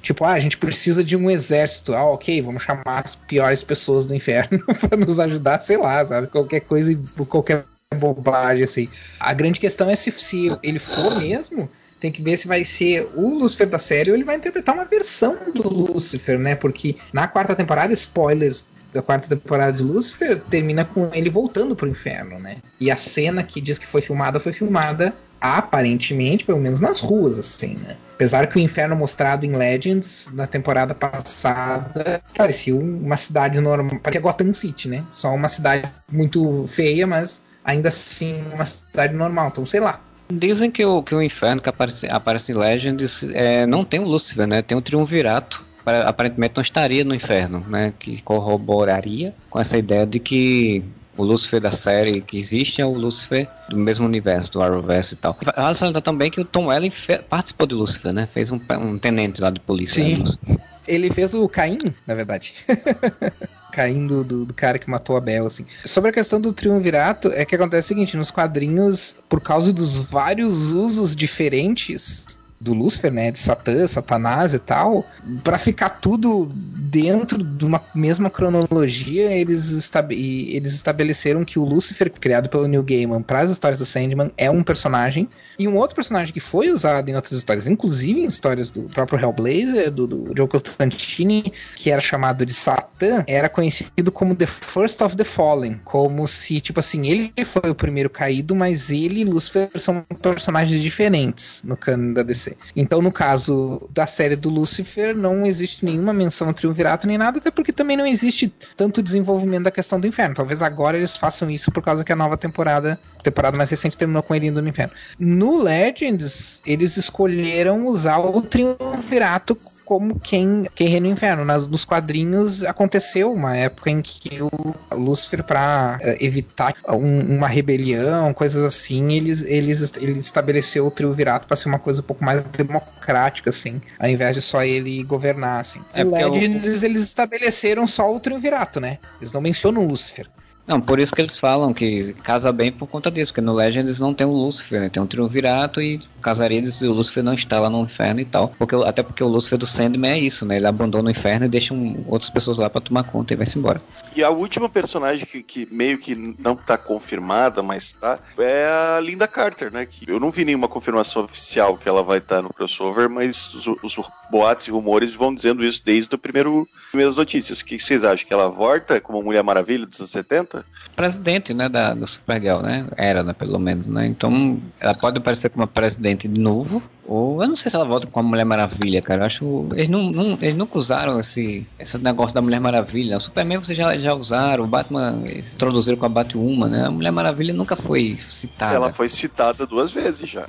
Tipo, ah, a gente precisa de um exército. Ah, ok, vamos chamar as piores pessoas do inferno para nos ajudar, sei lá, sabe? Qualquer coisa, qualquer bobagem, assim. A grande questão é se, se ele for mesmo, tem que ver se vai ser o Lucifer da série ou ele vai interpretar uma versão do Lucifer, né? Porque na quarta temporada, spoilers da quarta temporada de Lucifer, termina com ele voltando pro inferno, né? E a cena que diz que foi filmada foi filmada aparentemente, pelo menos nas ruas, assim, né? Apesar que o inferno mostrado em Legends na temporada passada parecia uma cidade normal, parecia Gotham City, né? Só uma cidade muito feia, mas ainda assim uma cidade normal. Então, sei lá. Dizem que o, que o inferno que aparece, aparece em Legends é, não tem o Lúcifer, né? Tem o Triunvirato. Aparentemente não estaria no inferno, né? Que corroboraria com essa ideia de que o Lúcifer da série que existe é o Lúcifer do mesmo universo, do Arrowverse e tal. Vale salientar também que o Tom Welling participou de Lúcifer, né? Fez um, um tenente lá de polícia. Sim. Né? Ele fez o Caim, na verdade. caindo do, do, cara que matou a Bel, assim. Sobre a questão do triunvirato, é que acontece o seguinte, nos quadrinhos, por causa dos vários usos diferentes do Lúcifer, né, de Satã, Satanás e tal, para ficar tudo dentro de uma mesma cronologia, eles, eles estabeleceram que o Lúcifer, criado pelo Neil Gaiman para as histórias do Sandman, é um personagem, e um outro personagem que foi usado em outras histórias, inclusive em histórias do próprio Hellblazer, do, do Joe Constantine, que era chamado de Satã, era conhecido como The First of the Fallen, como se, tipo assim, ele foi o primeiro caído, mas ele e Lúcifer são personagens diferentes no canon da DC. Então, no caso da série do Lucifer, não existe nenhuma menção ao triunvirato nem nada, até porque também não existe tanto desenvolvimento da questão do inferno. Talvez agora eles façam isso por causa que a nova temporada, a temporada mais recente, terminou com ele indo no inferno. No Legends, eles escolheram usar o triunvirato como quem, quem reina o inferno. Nas, nos quadrinhos aconteceu uma época em que o Lúcifer, para uh, eh, evitar um, uma rebelião, coisas assim, eles, eles, ele estabeleceu o triunvirato para ser uma coisa um pouco mais democrática, assim, ao invés de só ele governar, assim. É o Legends, eles estabeleceram só o triunvirato, né? Eles não mencionam o Lúcifer. Não, por isso que eles falam que casa bem por conta disso, porque no Legends não tem o Lúcifer, né? Tem um triunvirato e casaria e o Lúcifer não está lá no inferno e tal. Porque, até porque o Lúcifer do Sandman é isso, né? Ele abandona o inferno e deixa um, outras pessoas lá para tomar conta e vai-se embora. E a última personagem que, que, meio que não tá confirmada, mas tá, é a Linda Carter, né? Que eu não vi nenhuma confirmação oficial que ela vai estar tá no crossover, mas os, os, boatos e rumores vão dizendo isso desde o primeiro primeiras notícias. O que vocês acham? Que ela volta como Mulher Maravilha dos anos 70? Presidente, né, da, do Supergirl, né? Era, né, pelo menos, né? Então, ela pode aparecer como presidente de novo, ou eu não sei se ela volta com a Mulher Maravilha, cara. Eu acho. Eles, não, não, eles nunca usaram esse, esse negócio da Mulher Maravilha. O Superman vocês já, já usaram, o Batman eles introduziram com a Batwoman, né? A Mulher Maravilha nunca foi citada. Ela foi citada duas vezes já.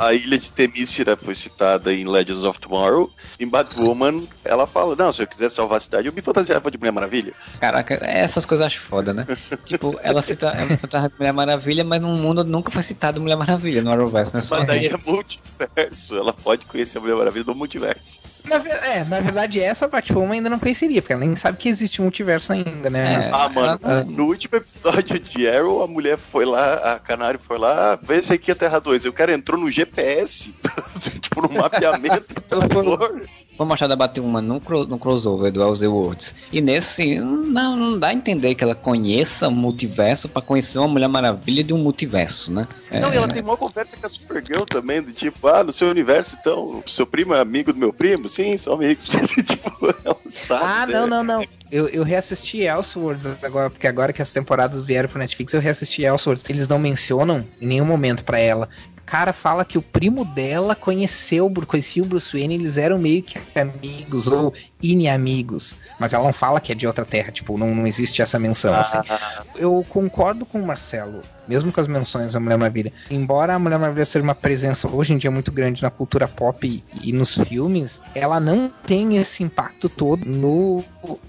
A ilha de Temícera foi citada em Legends of Tomorrow. Em Batwoman, ela fala: Não, se eu quiser salvar a cidade, eu me fantasiava de Mulher Maravilha. Caraca, essas coisas eu acho foda, né? tipo, ela cita ela citava Mulher Maravilha, mas no mundo nunca foi citado Mulher Maravilha no Arrowverse, né? Mas daí é multiverso. Ela pode conhecer a Mulher Maravilha no multiverso. Na, é, na verdade, essa Batwoman ainda não conheceria, porque ela nem sabe que existe multiverso ainda, né? É, ah, mano, ela... no último episódio de Arrow, a mulher foi lá, a Canário foi lá, vê se aqui é Terra 2. O cara entrou no GPS, tipo, no mapeamento do Vamos achar da Batwoman no, no crossover do Elze Worlds. E nesse, não, não dá a entender que ela conheça o multiverso para conhecer uma Mulher Maravilha de um multiverso, né? Não, é... e ela tem uma conversa com a Supergirl também, do tipo, ah, no seu universo, então, seu primo é amigo do meu primo? Sim, são amigos. tipo, ela sabe. Ah, né? não, não, não. Eu, eu reassisti Elseworlds agora, porque agora que as temporadas vieram pro Netflix, eu reassisti Elseworlds. Eles não mencionam em nenhum momento para ela cara fala que o primo dela conheceu, conhecia o Bruce Wayne, eles eram meio que amigos ou inimigos. Mas ela não fala que é de outra terra, tipo, não, não existe essa menção, ah. assim. Eu concordo com o Marcelo, mesmo com as menções da Mulher Maravilha. Embora a Mulher Maravilha seja uma presença hoje em dia muito grande na cultura pop e, e nos filmes, ela não tem esse impacto todo no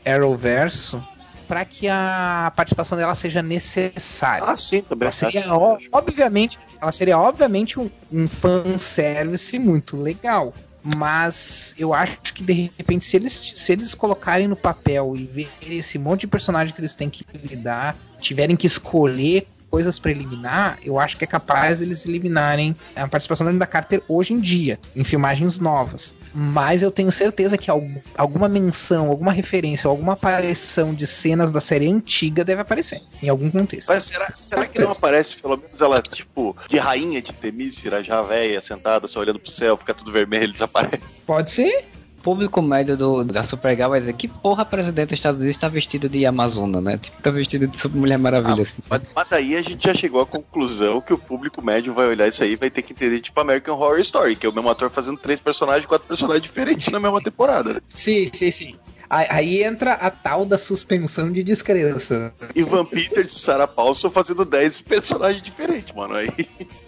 Arrowverso para que a participação dela seja necessária. Ah, sim, também. Seria, obviamente, ela seria obviamente um, um fanservice muito legal. Mas eu acho que de repente, se eles, se eles colocarem no papel e ver esse monte de personagem que eles têm que lidar, tiverem que escolher coisas para eliminar, eu acho que é capaz eles eliminarem a participação da Linda Carter hoje em dia, em filmagens novas. Mas eu tenho certeza que alguma menção, alguma referência, alguma aparição de cenas da série antiga deve aparecer, em algum contexto. Mas será, será que não aparece, pelo menos ela, tipo, de rainha de Temícera, já velha, sentada, só olhando pro céu, fica tudo vermelho, desaparece? Pode ser público médio do, da Supergirl vai dizer que porra presidente dos Estados Unidos está vestido de Amazona, né? Tipo, tá vestido de Mulher Maravilha. Ah, assim. mas, mas daí a gente já chegou à conclusão que o público médio vai olhar isso aí e vai ter que entender, tipo, American Horror Story, que é o mesmo ator fazendo três personagens, quatro personagens diferentes na mesma temporada. Né? Sim, sim, sim. Aí entra a tal da suspensão de descrença. Ivan Peters e Sarah Paulson fazendo 10 personagens diferentes, mano. Aí.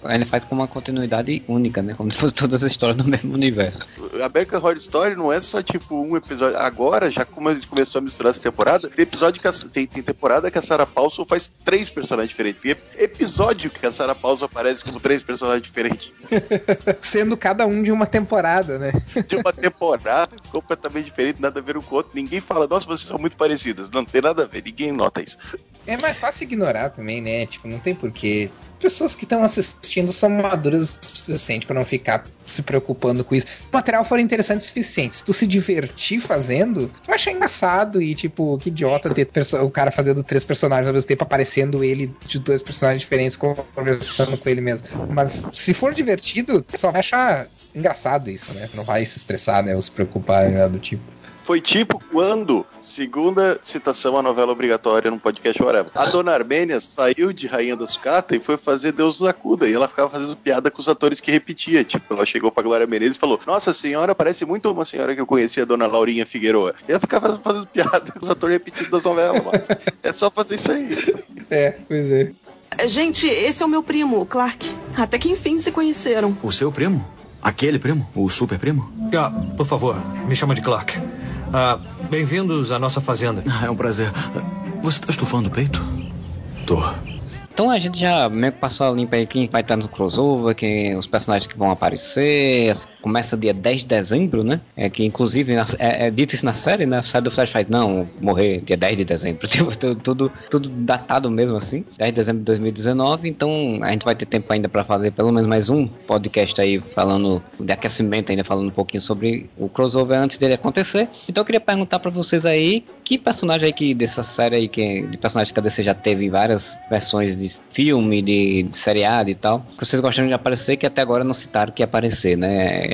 Ele faz com uma continuidade única, né? Como todas as histórias no mesmo universo. A American Horror Story não é só tipo um episódio. Agora, já como a gente começou a misturar essa temporada, tem episódio que a... tem, tem temporada que a Sarah Paulson faz três personagens diferentes. Tem episódio que a Sarah Paulson aparece como três personagens diferentes. Sendo cada um de uma temporada, né? de uma temporada completamente diferente, nada a ver um com o outro ninguém fala, nossa, vocês são muito parecidas. Não tem nada a ver, ninguém nota isso. É mais fácil ignorar também, né? Tipo, não tem porquê. Pessoas que estão assistindo são maduras o suficiente para não ficar se preocupando com isso. Se o material for interessante o suficiente, se tu se divertir fazendo, tu vai achar engraçado e, tipo, que idiota ter o cara fazendo três personagens ao mesmo tempo, aparecendo ele de dois personagens diferentes, conversando com ele mesmo. Mas se for divertido, só vai achar engraçado isso, né? Não vai se estressar, né? Ou se preocupar, né? do tipo. Foi tipo quando, segunda citação à novela obrigatória no podcast whatever, a dona Armênia saiu de Rainha da Sucata e foi fazer Deus da Cuda. E ela ficava fazendo piada com os atores que repetia. Tipo, ela chegou pra Glória Menezes e falou: Nossa senhora, parece muito uma senhora que eu conhecia, a dona Laurinha Figueroa. E ela ficava fazendo piada com os atores repetidos das novelas, mano. É só fazer isso aí. É, pois é. Gente, esse é o meu primo, o Clark. Até que enfim se conheceram. O seu primo? Aquele primo? O super primo? Ah, por favor, me chama de Clark. Ah, Bem-vindos à nossa fazenda. É um prazer. Você está estufando o peito? Tô. Então a gente já meio que passou a limpa aí quem vai estar no crossover, quem, os personagens que vão aparecer. Começa dia 10 de dezembro, né? É que inclusive é, é, dito isso na série, né? Sai do Flash faz, não, morrer dia 10 de dezembro. Tipo, tudo, tudo datado mesmo assim. 10 de dezembro de 2019. Então a gente vai ter tempo ainda para fazer pelo menos mais um podcast aí falando de aquecimento, ainda falando um pouquinho sobre o crossover antes dele acontecer. Então eu queria perguntar para vocês aí que personagem aí que dessa série aí, que, de personagens que a DC já teve várias versões de filme, de, de seriado e tal, que vocês gostariam de aparecer que até agora não citaram que ia aparecer, né?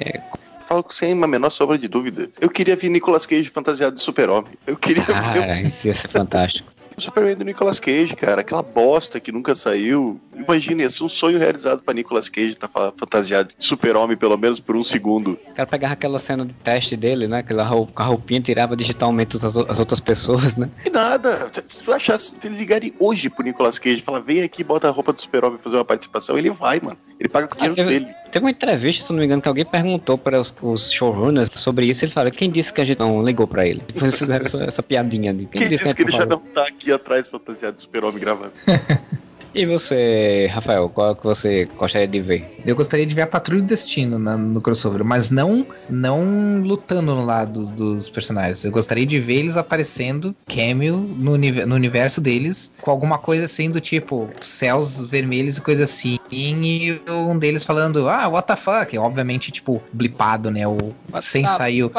falo sem uma menor sombra de dúvida. Eu queria ver Nicolas Cage fantasiado de super-homem. Eu queria Cara, ver... isso ia ser fantástico. O Superman do Nicolas Cage, cara, aquela bosta que nunca saiu. Imagina, ia ser um sonho realizado pra Nicolas Cage estar tá fantasiado de super-homem, pelo menos por um segundo. O cara pegava aquela cena de teste dele, né? Aquela roupa, a roupinha tirava digitalmente as, as, outras pessoas, né? E nada. Se tu achasse, se eles ligarem hoje pro Nicolas Cage e falar, vem aqui, bota a roupa do super-homem fazer uma participação, ele vai, mano. Ele paga com o dinheiro ah, teve, dele. Teve uma entrevista, se não me engano, que alguém perguntou para os, os showrunners sobre isso. Ele falou: quem disse que a gente não ligou para ele? Depois fizeram essa, essa piadinha ali. Quem, disse que, ele já não tá aqui atrás fantasiado de super-homem gravando? E você, Rafael, qual que você gostaria de ver? Eu gostaria de ver a Patrulha do Destino na- no crossover, mas não não lutando no lado dos, dos personagens. Eu gostaria de ver eles aparecendo cameo no, no universo deles, com alguma coisa assim do tipo céus vermelhos e coisa assim, e um deles falando, ah, what the fuck? Obviamente, tipo, blipado, né? O, sem sair o-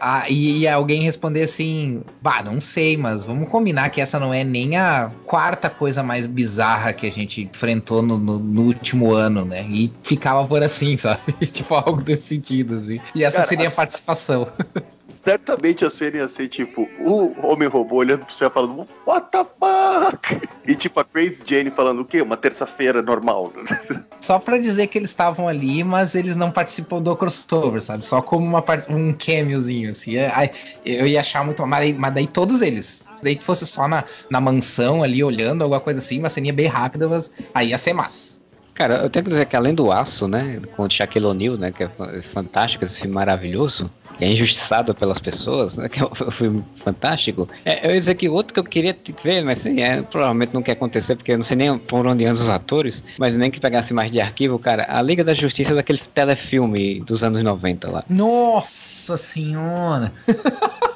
Ah, e, alguém responder assim: Bah, não sei, mas vamos combinar que essa não é nem a quarta coisa mais bizarra que a gente enfrentou no, no- no último ano, né? E ficava por assim, sabe? tipo, algo desse sentido, assim. E essa Cara, seria a as- participação. Certamente a cena ia ser tipo o Homem-Robô olhando pro céu falando What the fuck? E tipo a Crazy Jane falando o quê? Uma terça-feira normal. Só pra dizer que eles estavam ali, mas eles não participam do crossover, sabe? Só como uma um cameozinho, assim. É, eu ia achar muito. Mas, daí- mas daí todos eles. Se daí que fosse só na, na mansão ali olhando, alguma coisa assim, uma ceninha bem rápida, mas aí ia ser massa. Cara, eu tenho que dizer que além do Aço, né, com o Shaquille O'Neal, né, que é fa- fantástico, esse filme maravilhoso, é injustiçado pelas pessoas, né, que é um filme fantástico. É, eu ia dizer que outro que eu queria ver, mas assim, é, provavelmente não quer acontecer, porque eu não sei nem por onde andam os atores, mas nem que pegasse mais de arquivo, cara, a Liga da Justiça é daquele telefilme dos anos 90 lá. Nossa senhora!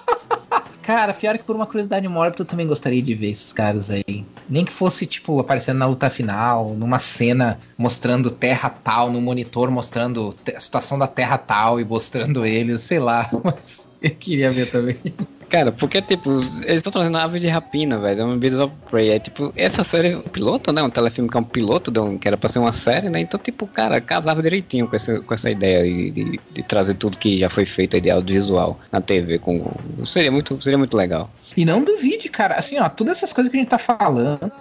Cara, pior que por uma curiosidade mórbida, eu também gostaria de ver esses caras aí. Nem que fosse, tipo, aparecendo na luta final, numa cena mostrando terra tal, no monitor mostrando a situação da terra tal e mostrando eles, sei lá. Mas eu queria ver também. Cara, porque, tipo, eles estão trazendo Ave de Rapina, velho, é um Beats of Prey. É, tipo, essa série é um piloto, né? Um telefilme que é um piloto, de um- que era pra ser uma série, né? Então, tipo, cara, casava direitinho com essa, com essa ideia de, de, de trazer tudo que já foi feito aí de audiovisual na TV. Com, seria, muito, seria muito legal. E não duvide, cara, assim, ó, todas essas coisas que a gente tá falando,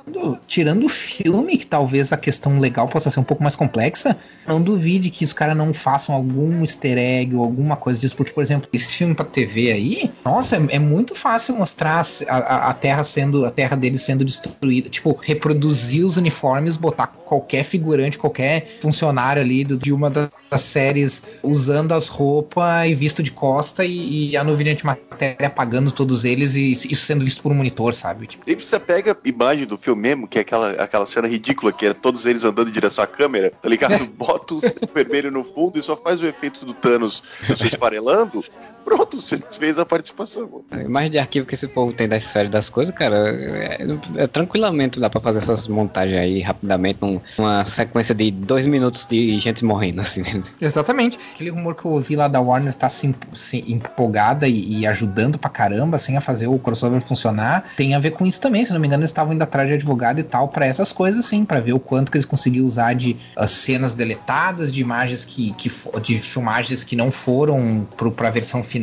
tirando o filme, que talvez a questão legal possa ser um pouco mais complexa, não duvide que os caras não façam algum easter egg ou alguma coisa disso, porque, por exemplo, esse filme pra TV aí, nossa, é, é muito fácil mostrar a, a- a Terra sendo, a Terra deles sendo destruída, tipo, reproduzir os uniformes, botar qualquer figurante, qualquer funcionário ali do- de uma das séries usando as roupas e visto de costa e, e a nuvem de antimatéria apagando todos eles e isso sendo visto por um monitor, sabe? Tipo, E você pega a imagem do filme mesmo, que é aquela, aquela cena ridícula, que é todos eles andando em direção à câmera, tá ligado? Bota o vermelho no fundo e só faz o efeito do Thanos se esfarelando. Pronto, você fez a participação. mano. A imagem de arquivo que esse povo tem das séries das coisas, cara, é, é tranquilamente dá pra fazer essas montagens aí rapidamente, num- numa sequência de dois minutos de gente morrendo, assim. né? Exatamente. Aquele rumor que eu ouvi lá da Warner tá se, se empolgada e, e ajudando pra caramba, assim, a fazer o crossover funcionar. Tem a ver com isso também, se não me engano, eles estavam indo atrás de advogado e tal pra essas coisas, sim, pra ver o quanto que eles conseguiam usar de ah, cenas deletadas, de imagens que, que de filmagens que não foram pro, pra versão final,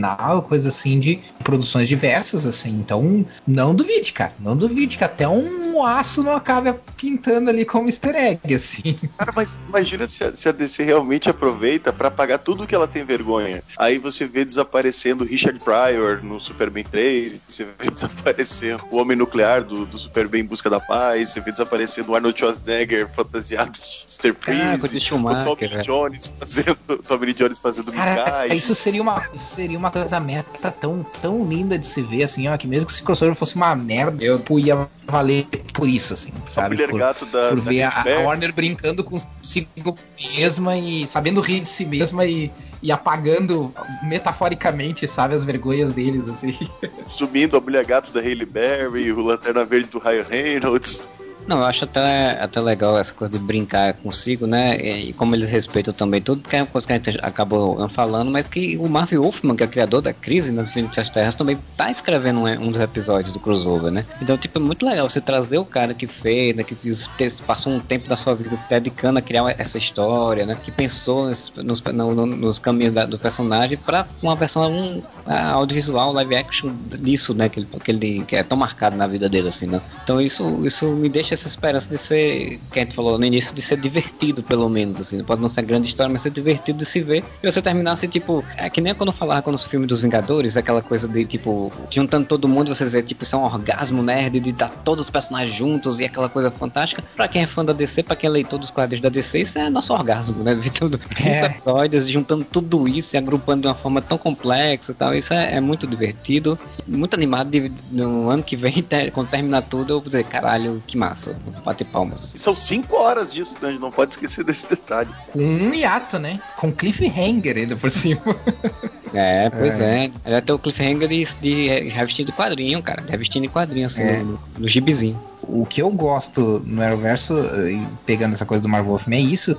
coisa assim, de produções diversas, assim. Então, não duvide, cara. Não duvide que até um aço não acaba pintando ali como easter egg, assim. Cara, mas imagina se a, se a DC realmente aproveita pra pagar tudo que ela tem vergonha. Aí você vê desaparecendo o Richard Pryor no Superman 3, você vê desaparecendo o Homem Nuclear do, do Superman em Busca da Paz, você vê desaparecendo o Arnold Schwarzenegger fantasiado de Mr. Caraca, Freeze, de o Tommy. Jones fazendo, o Tommy Jones fazendo Cara, Mikai. isso seria uma, isso seria uma coisa meta tão, tão linda de se ver, assim, ó, que mesmo que esse crossover fosse uma merda, eu ia valer por isso, assim, A sabe? Por, gato da, por da ver a, Katy a Perry. Warner brincando consigo mesma e sabendo rir de si mesma e, e apagando metaforicamente, sabe, as vergonhas deles, assim. sumindo a mulher gato da Hailey Berry, o Lanterna Verde do Ryan Reynolds. Não, eu acho até, até legal essa coisa de brincar consigo, né? E, e como eles respeitam também tudo, que é uma coisa que a gente acabou falando, mas que o Marvel Wolfman, que é criador da crise nas Infinitas Terras, também tá escrevendo um, um dos episódios do crossover, né? Então, tipo, é muito legal você trazer o cara que fez, né? Que passou um tempo da sua vida se dedicando a criar essa história, né? Que pensou nesse- nos, no- no- nos caminhos da- do personagem pra uma versão um, audiovisual, live action disso, né? Que ele, que ele que é tão marcado na vida dele, assim, né? Então isso, isso me deixa essa esperança de ser, que a gente falou no início, de ser divertido, pelo menos, assim. Pode não ser grande história, mas ser divertido de se ver. E você terminasse, tipo, é que nem quando eu falava quando os filmes dos Vingadores, aquela coisa de, tipo, juntando todo mundo, você dizer, tipo, isso é um orgasmo nerd de dar todos os personagens juntos e aquela coisa fantástica. Pra quem é fã da DC, pra quem é leitor dos quadros da DC, isso é nosso orgasmo, né? Ver tudo, é. episódios, juntando tudo isso e agrupando de uma forma tão complexa e tal. Isso é, é muito divertido, muito animado de, no ano que vem, quando terminar tudo, eu vou dizer, caralho, que massa. Vou bater palmas. E são cinco horas disso, né? A gente não pode esquecer desse detalhe. Com um hiato, né? Com cliffhanger ainda por cima. É, pois é. é. Vai ter o cliffhanger de, de revestindo de quadrinho, cara. Revestindo de quadrinho, assim, é. no, no gibizinho. O que eu gosto no Arrowverso, eh, pegando essa coisa do Marvel Wolfman, é isso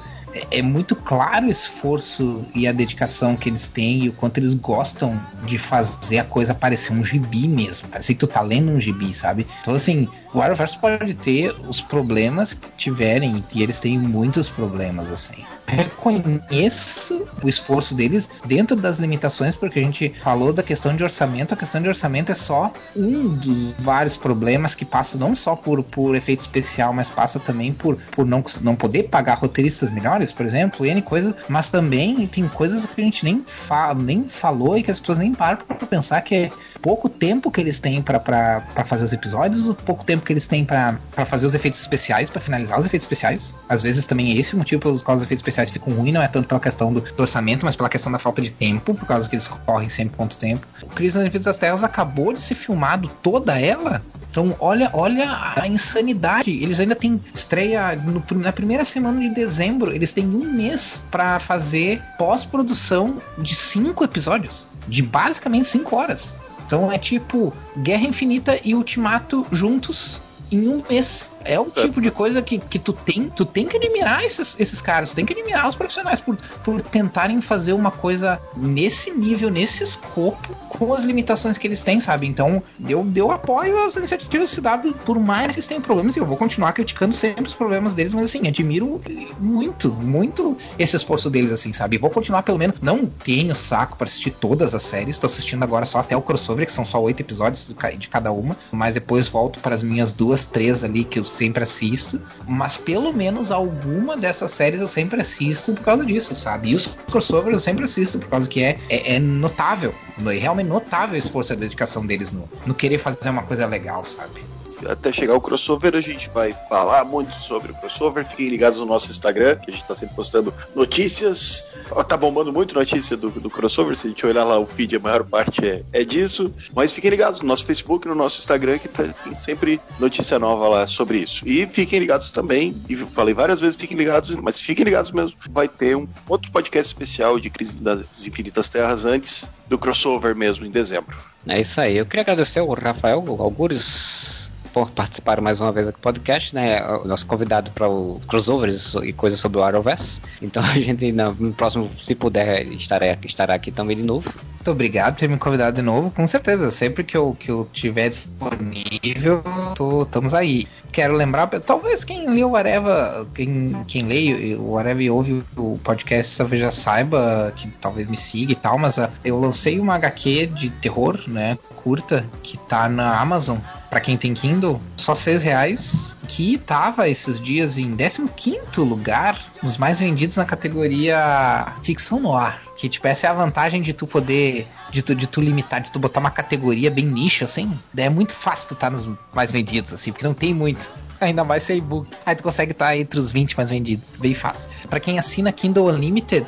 é muito claro o esforço e a dedicação que eles têm e o quanto eles gostam de fazer a coisa parecer um gibi mesmo. Parece que tu tá lendo um gibi, sabe? Então, assim, o Arrowverse pode ter os problemas que tiverem, e eles têm muitos problemas, assim. Reconheço o esforço deles dentro das limitações, porque a gente falou da questão de orçamento. A questão de orçamento é só um dos vários problemas que passa não só por, por efeito especial, mas passa também por, por não, não poder pagar roteiristas melhores, por exemplo, e N coisas, mas também tem coisas que a gente nem, fa nem falou e que as pessoas nem param pra pensar que é pouco tempo que eles têm para fazer os episódios, o pouco tempo que eles têm para fazer os efeitos especiais, para finalizar os efeitos especiais. Às vezes também é esse o motivo pelos quais os efeitos especiais ficam ruins, não é tanto pela questão do, do, orçamento, mas pela questão da falta de tempo, por causa que eles correm sempre quanto tempo. O Cris nas Vidas das Terras acabou de ser filmado toda ela então, olha, olha a insanidade. Eles ainda têm estreia no, na primeira semana de dezembro. Eles têm um mês para fazer pós-produção de cinco episódios, de basicamente cinco horas. Então é tipo Guerra Infinita e Ultimato juntos em um mês. É o certo. tipo de coisa que, que tu tem, tu tem que admirar esses, esses caras, tu tem que admirar os profissionais por, por tentarem fazer uma coisa nesse nível, nesse escopo, com as limitações que eles têm, sabe? Então, eu, eu apoio as iniciativas do CW, por mais que eles tenham problemas, e eu vou continuar criticando sempre os problemas deles, mas assim, admiro muito, muito esse esforço deles, assim, sabe? Vou continuar pelo menos, não tenho saco para assistir todas as séries, tô assistindo agora só até o crossover, que são só oito episódios de cada uma, mas depois volto para as minhas duas, três ali que eu sempre assisto, mas pelo menos alguma dessas séries eu sempre assisto por causa disso, sabe? E os crossovers eu sempre assisto por causa que é, é, é notável, é realmente notável o esforço e a dedicação deles no, no querer fazer uma coisa legal, sabe? Até chegar o crossover, a gente vai falar muito sobre o crossover. Fiquem ligados no nosso Instagram, que a gente tá sempre postando notícias. Tá bombando muito notícia do, do crossover. Se a gente olhar lá o feed, a maior parte é, é disso. Mas fiquem ligados no nosso Facebook, no nosso Instagram, que tá, tem sempre notícia nova lá sobre isso. E fiquem ligados também, e falei várias vezes, fiquem ligados, mas fiquem ligados mesmo. Vai ter um outro podcast especial de Crise das Infinitas Terras antes do crossover mesmo, em dezembro. É isso aí. Eu queria agradecer ao Rafael Algures por participar mais uma vez do podcast, né? O nosso convidado para os crossovers e coisas sobre o Arrowverse. Então a gente no próximo, se puder, estará, estará aqui também de novo. Muito obrigado por ter me convidado de novo. Com certeza, sempre que eu, que eu tiver disponível, tô, estamos aí. Quero lembrar, talvez quem leu o Areva, quem, quem lê o Areva e ouve o podcast talvez já saiba, que talvez me siga e tal, mas uh, eu lancei uma HQ de terror, né, curta, que tá na Amazon, para quem tem Kindle, só seis reais, que tava esses dias em 15 lugar, nos mais vendidos na categoria ficção no ar. Que, tipo, essa é a vantagem de tu poder. De tu, de tu limitar, de tu botar uma categoria bem nicho, assim. Daí é muito fácil tu tá nos mais vendidos, assim, porque não tem muito. Ainda mais se é e-book. Aí tu consegue estar tá entre os 20 mais vendidos. Bem fácil. Para quem assina Kindle Unlimited,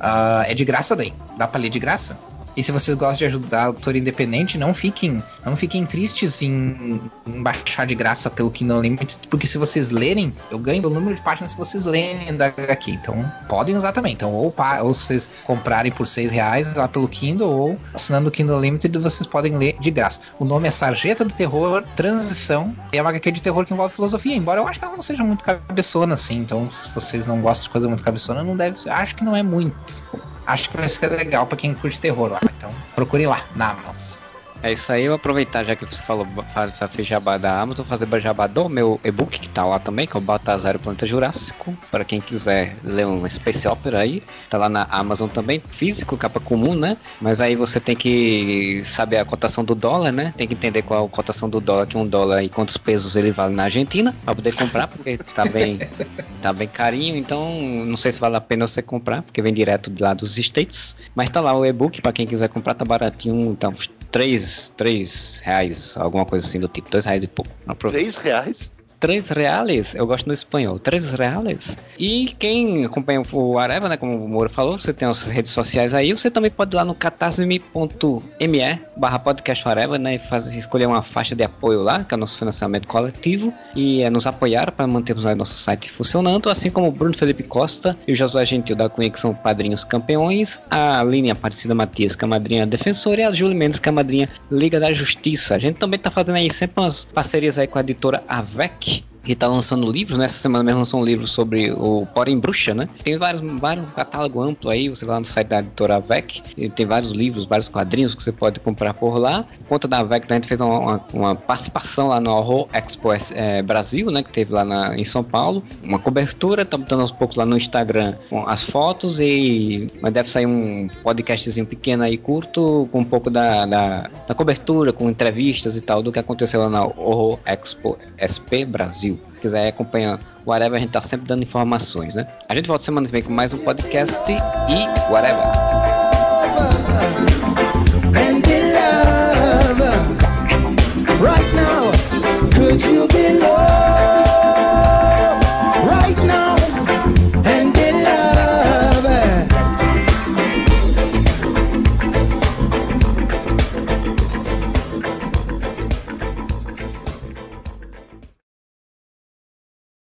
uh, é de graça daí. Dá pra ler de graça. E se vocês gostam de ajudar autor independente, não fiquem, não fiquem tristes em, em baixar de graça pelo Kindle Unlimited, porque se vocês lerem, eu ganho o número de páginas que vocês lerem da HQ. Então, podem usar também. Então, ou, ou vocês comprarem por seis reais lá pelo Kindle, ou assinando o Kindle Unlimited, vocês podem ler de graça. O nome é Sarjeta do Terror Transição. É uma HQ de terror que envolve filosofia, embora eu acho que ela não seja muito cabeçona, assim. Então, se vocês não gostam de coisa muito cabeçona, não deve Acho que não é muito acho que vai ser legal para quem curte terror lá. Então procure lá, na Amazon. É isso aí, eu aproveitar já que você falou fez jabá da Amazon, fazer jabá do meu e-book que tá lá também, que é o Baltazar Planeta Jurássico, para quem quiser ler um Space Opera aí, tá lá na Amazon também, físico, capa comum, né? Mas aí você tem que saber a cotação do dólar, né? Tem que entender qual a cotação do dólar, que um dólar e quantos pesos ele vale na Argentina, para poder comprar, porque tá bem, tá bem carinho, então não sei se vale a pena você comprar, porque vem direto de lá dos States, mas tá lá o e-book para quem quiser comprar, tá baratinho, então 3, 3 reais, alguma coisa assim do tipo, 2 reais e pouco. 3 reais? 3 reais, eu gosto no espanhol, 3 reais. E quem acompanha o Areva, né, como o Moro falou, você tem as redes sociais aí, você também pode ir lá no catarse.me barra podcast Areva, né, e fazer, escolher uma faixa de apoio lá, que é o nosso financiamento coletivo, e é nos apoiar para mantermos o nosso site funcionando, assim como o Bruno Felipe Costa e o Josué Gentil da Cunha, que são padrinhos campeões, a Aline Aparecida Matias, que é madrinha defensora, e a Júlia Mendes, que é madrinha Liga da Justiça. A gente também tá fazendo aí sempre umas parcerias aí com a editora AVEC, que está lançando livros, né? Essa semana mesmo lançou um livro sobre o Porém Bruxa, né? Tem vários, vários catálogo amplo aí, você vai lá no site da editora AVEC, tem vários livros, vários quadrinhos que você pode comprar por lá. Por conta da AVEC, né, a gente fez uma, uma, participação lá no Horror Expo é, Brasil, né? Que teve lá na, em São Paulo. Uma cobertura, tá botando aos poucos lá no Instagram as fotos e mas deve sair um podcastzinho pequeno aí, curto, com um pouco da, da, da cobertura, com entrevistas e tal, do que aconteceu lá na Horror Expo SP Brasil se quiser acompanhar whatever, a gente tá sempre dando informações, né? A gente volta semana que vem com mais um podcast e whatever. Could you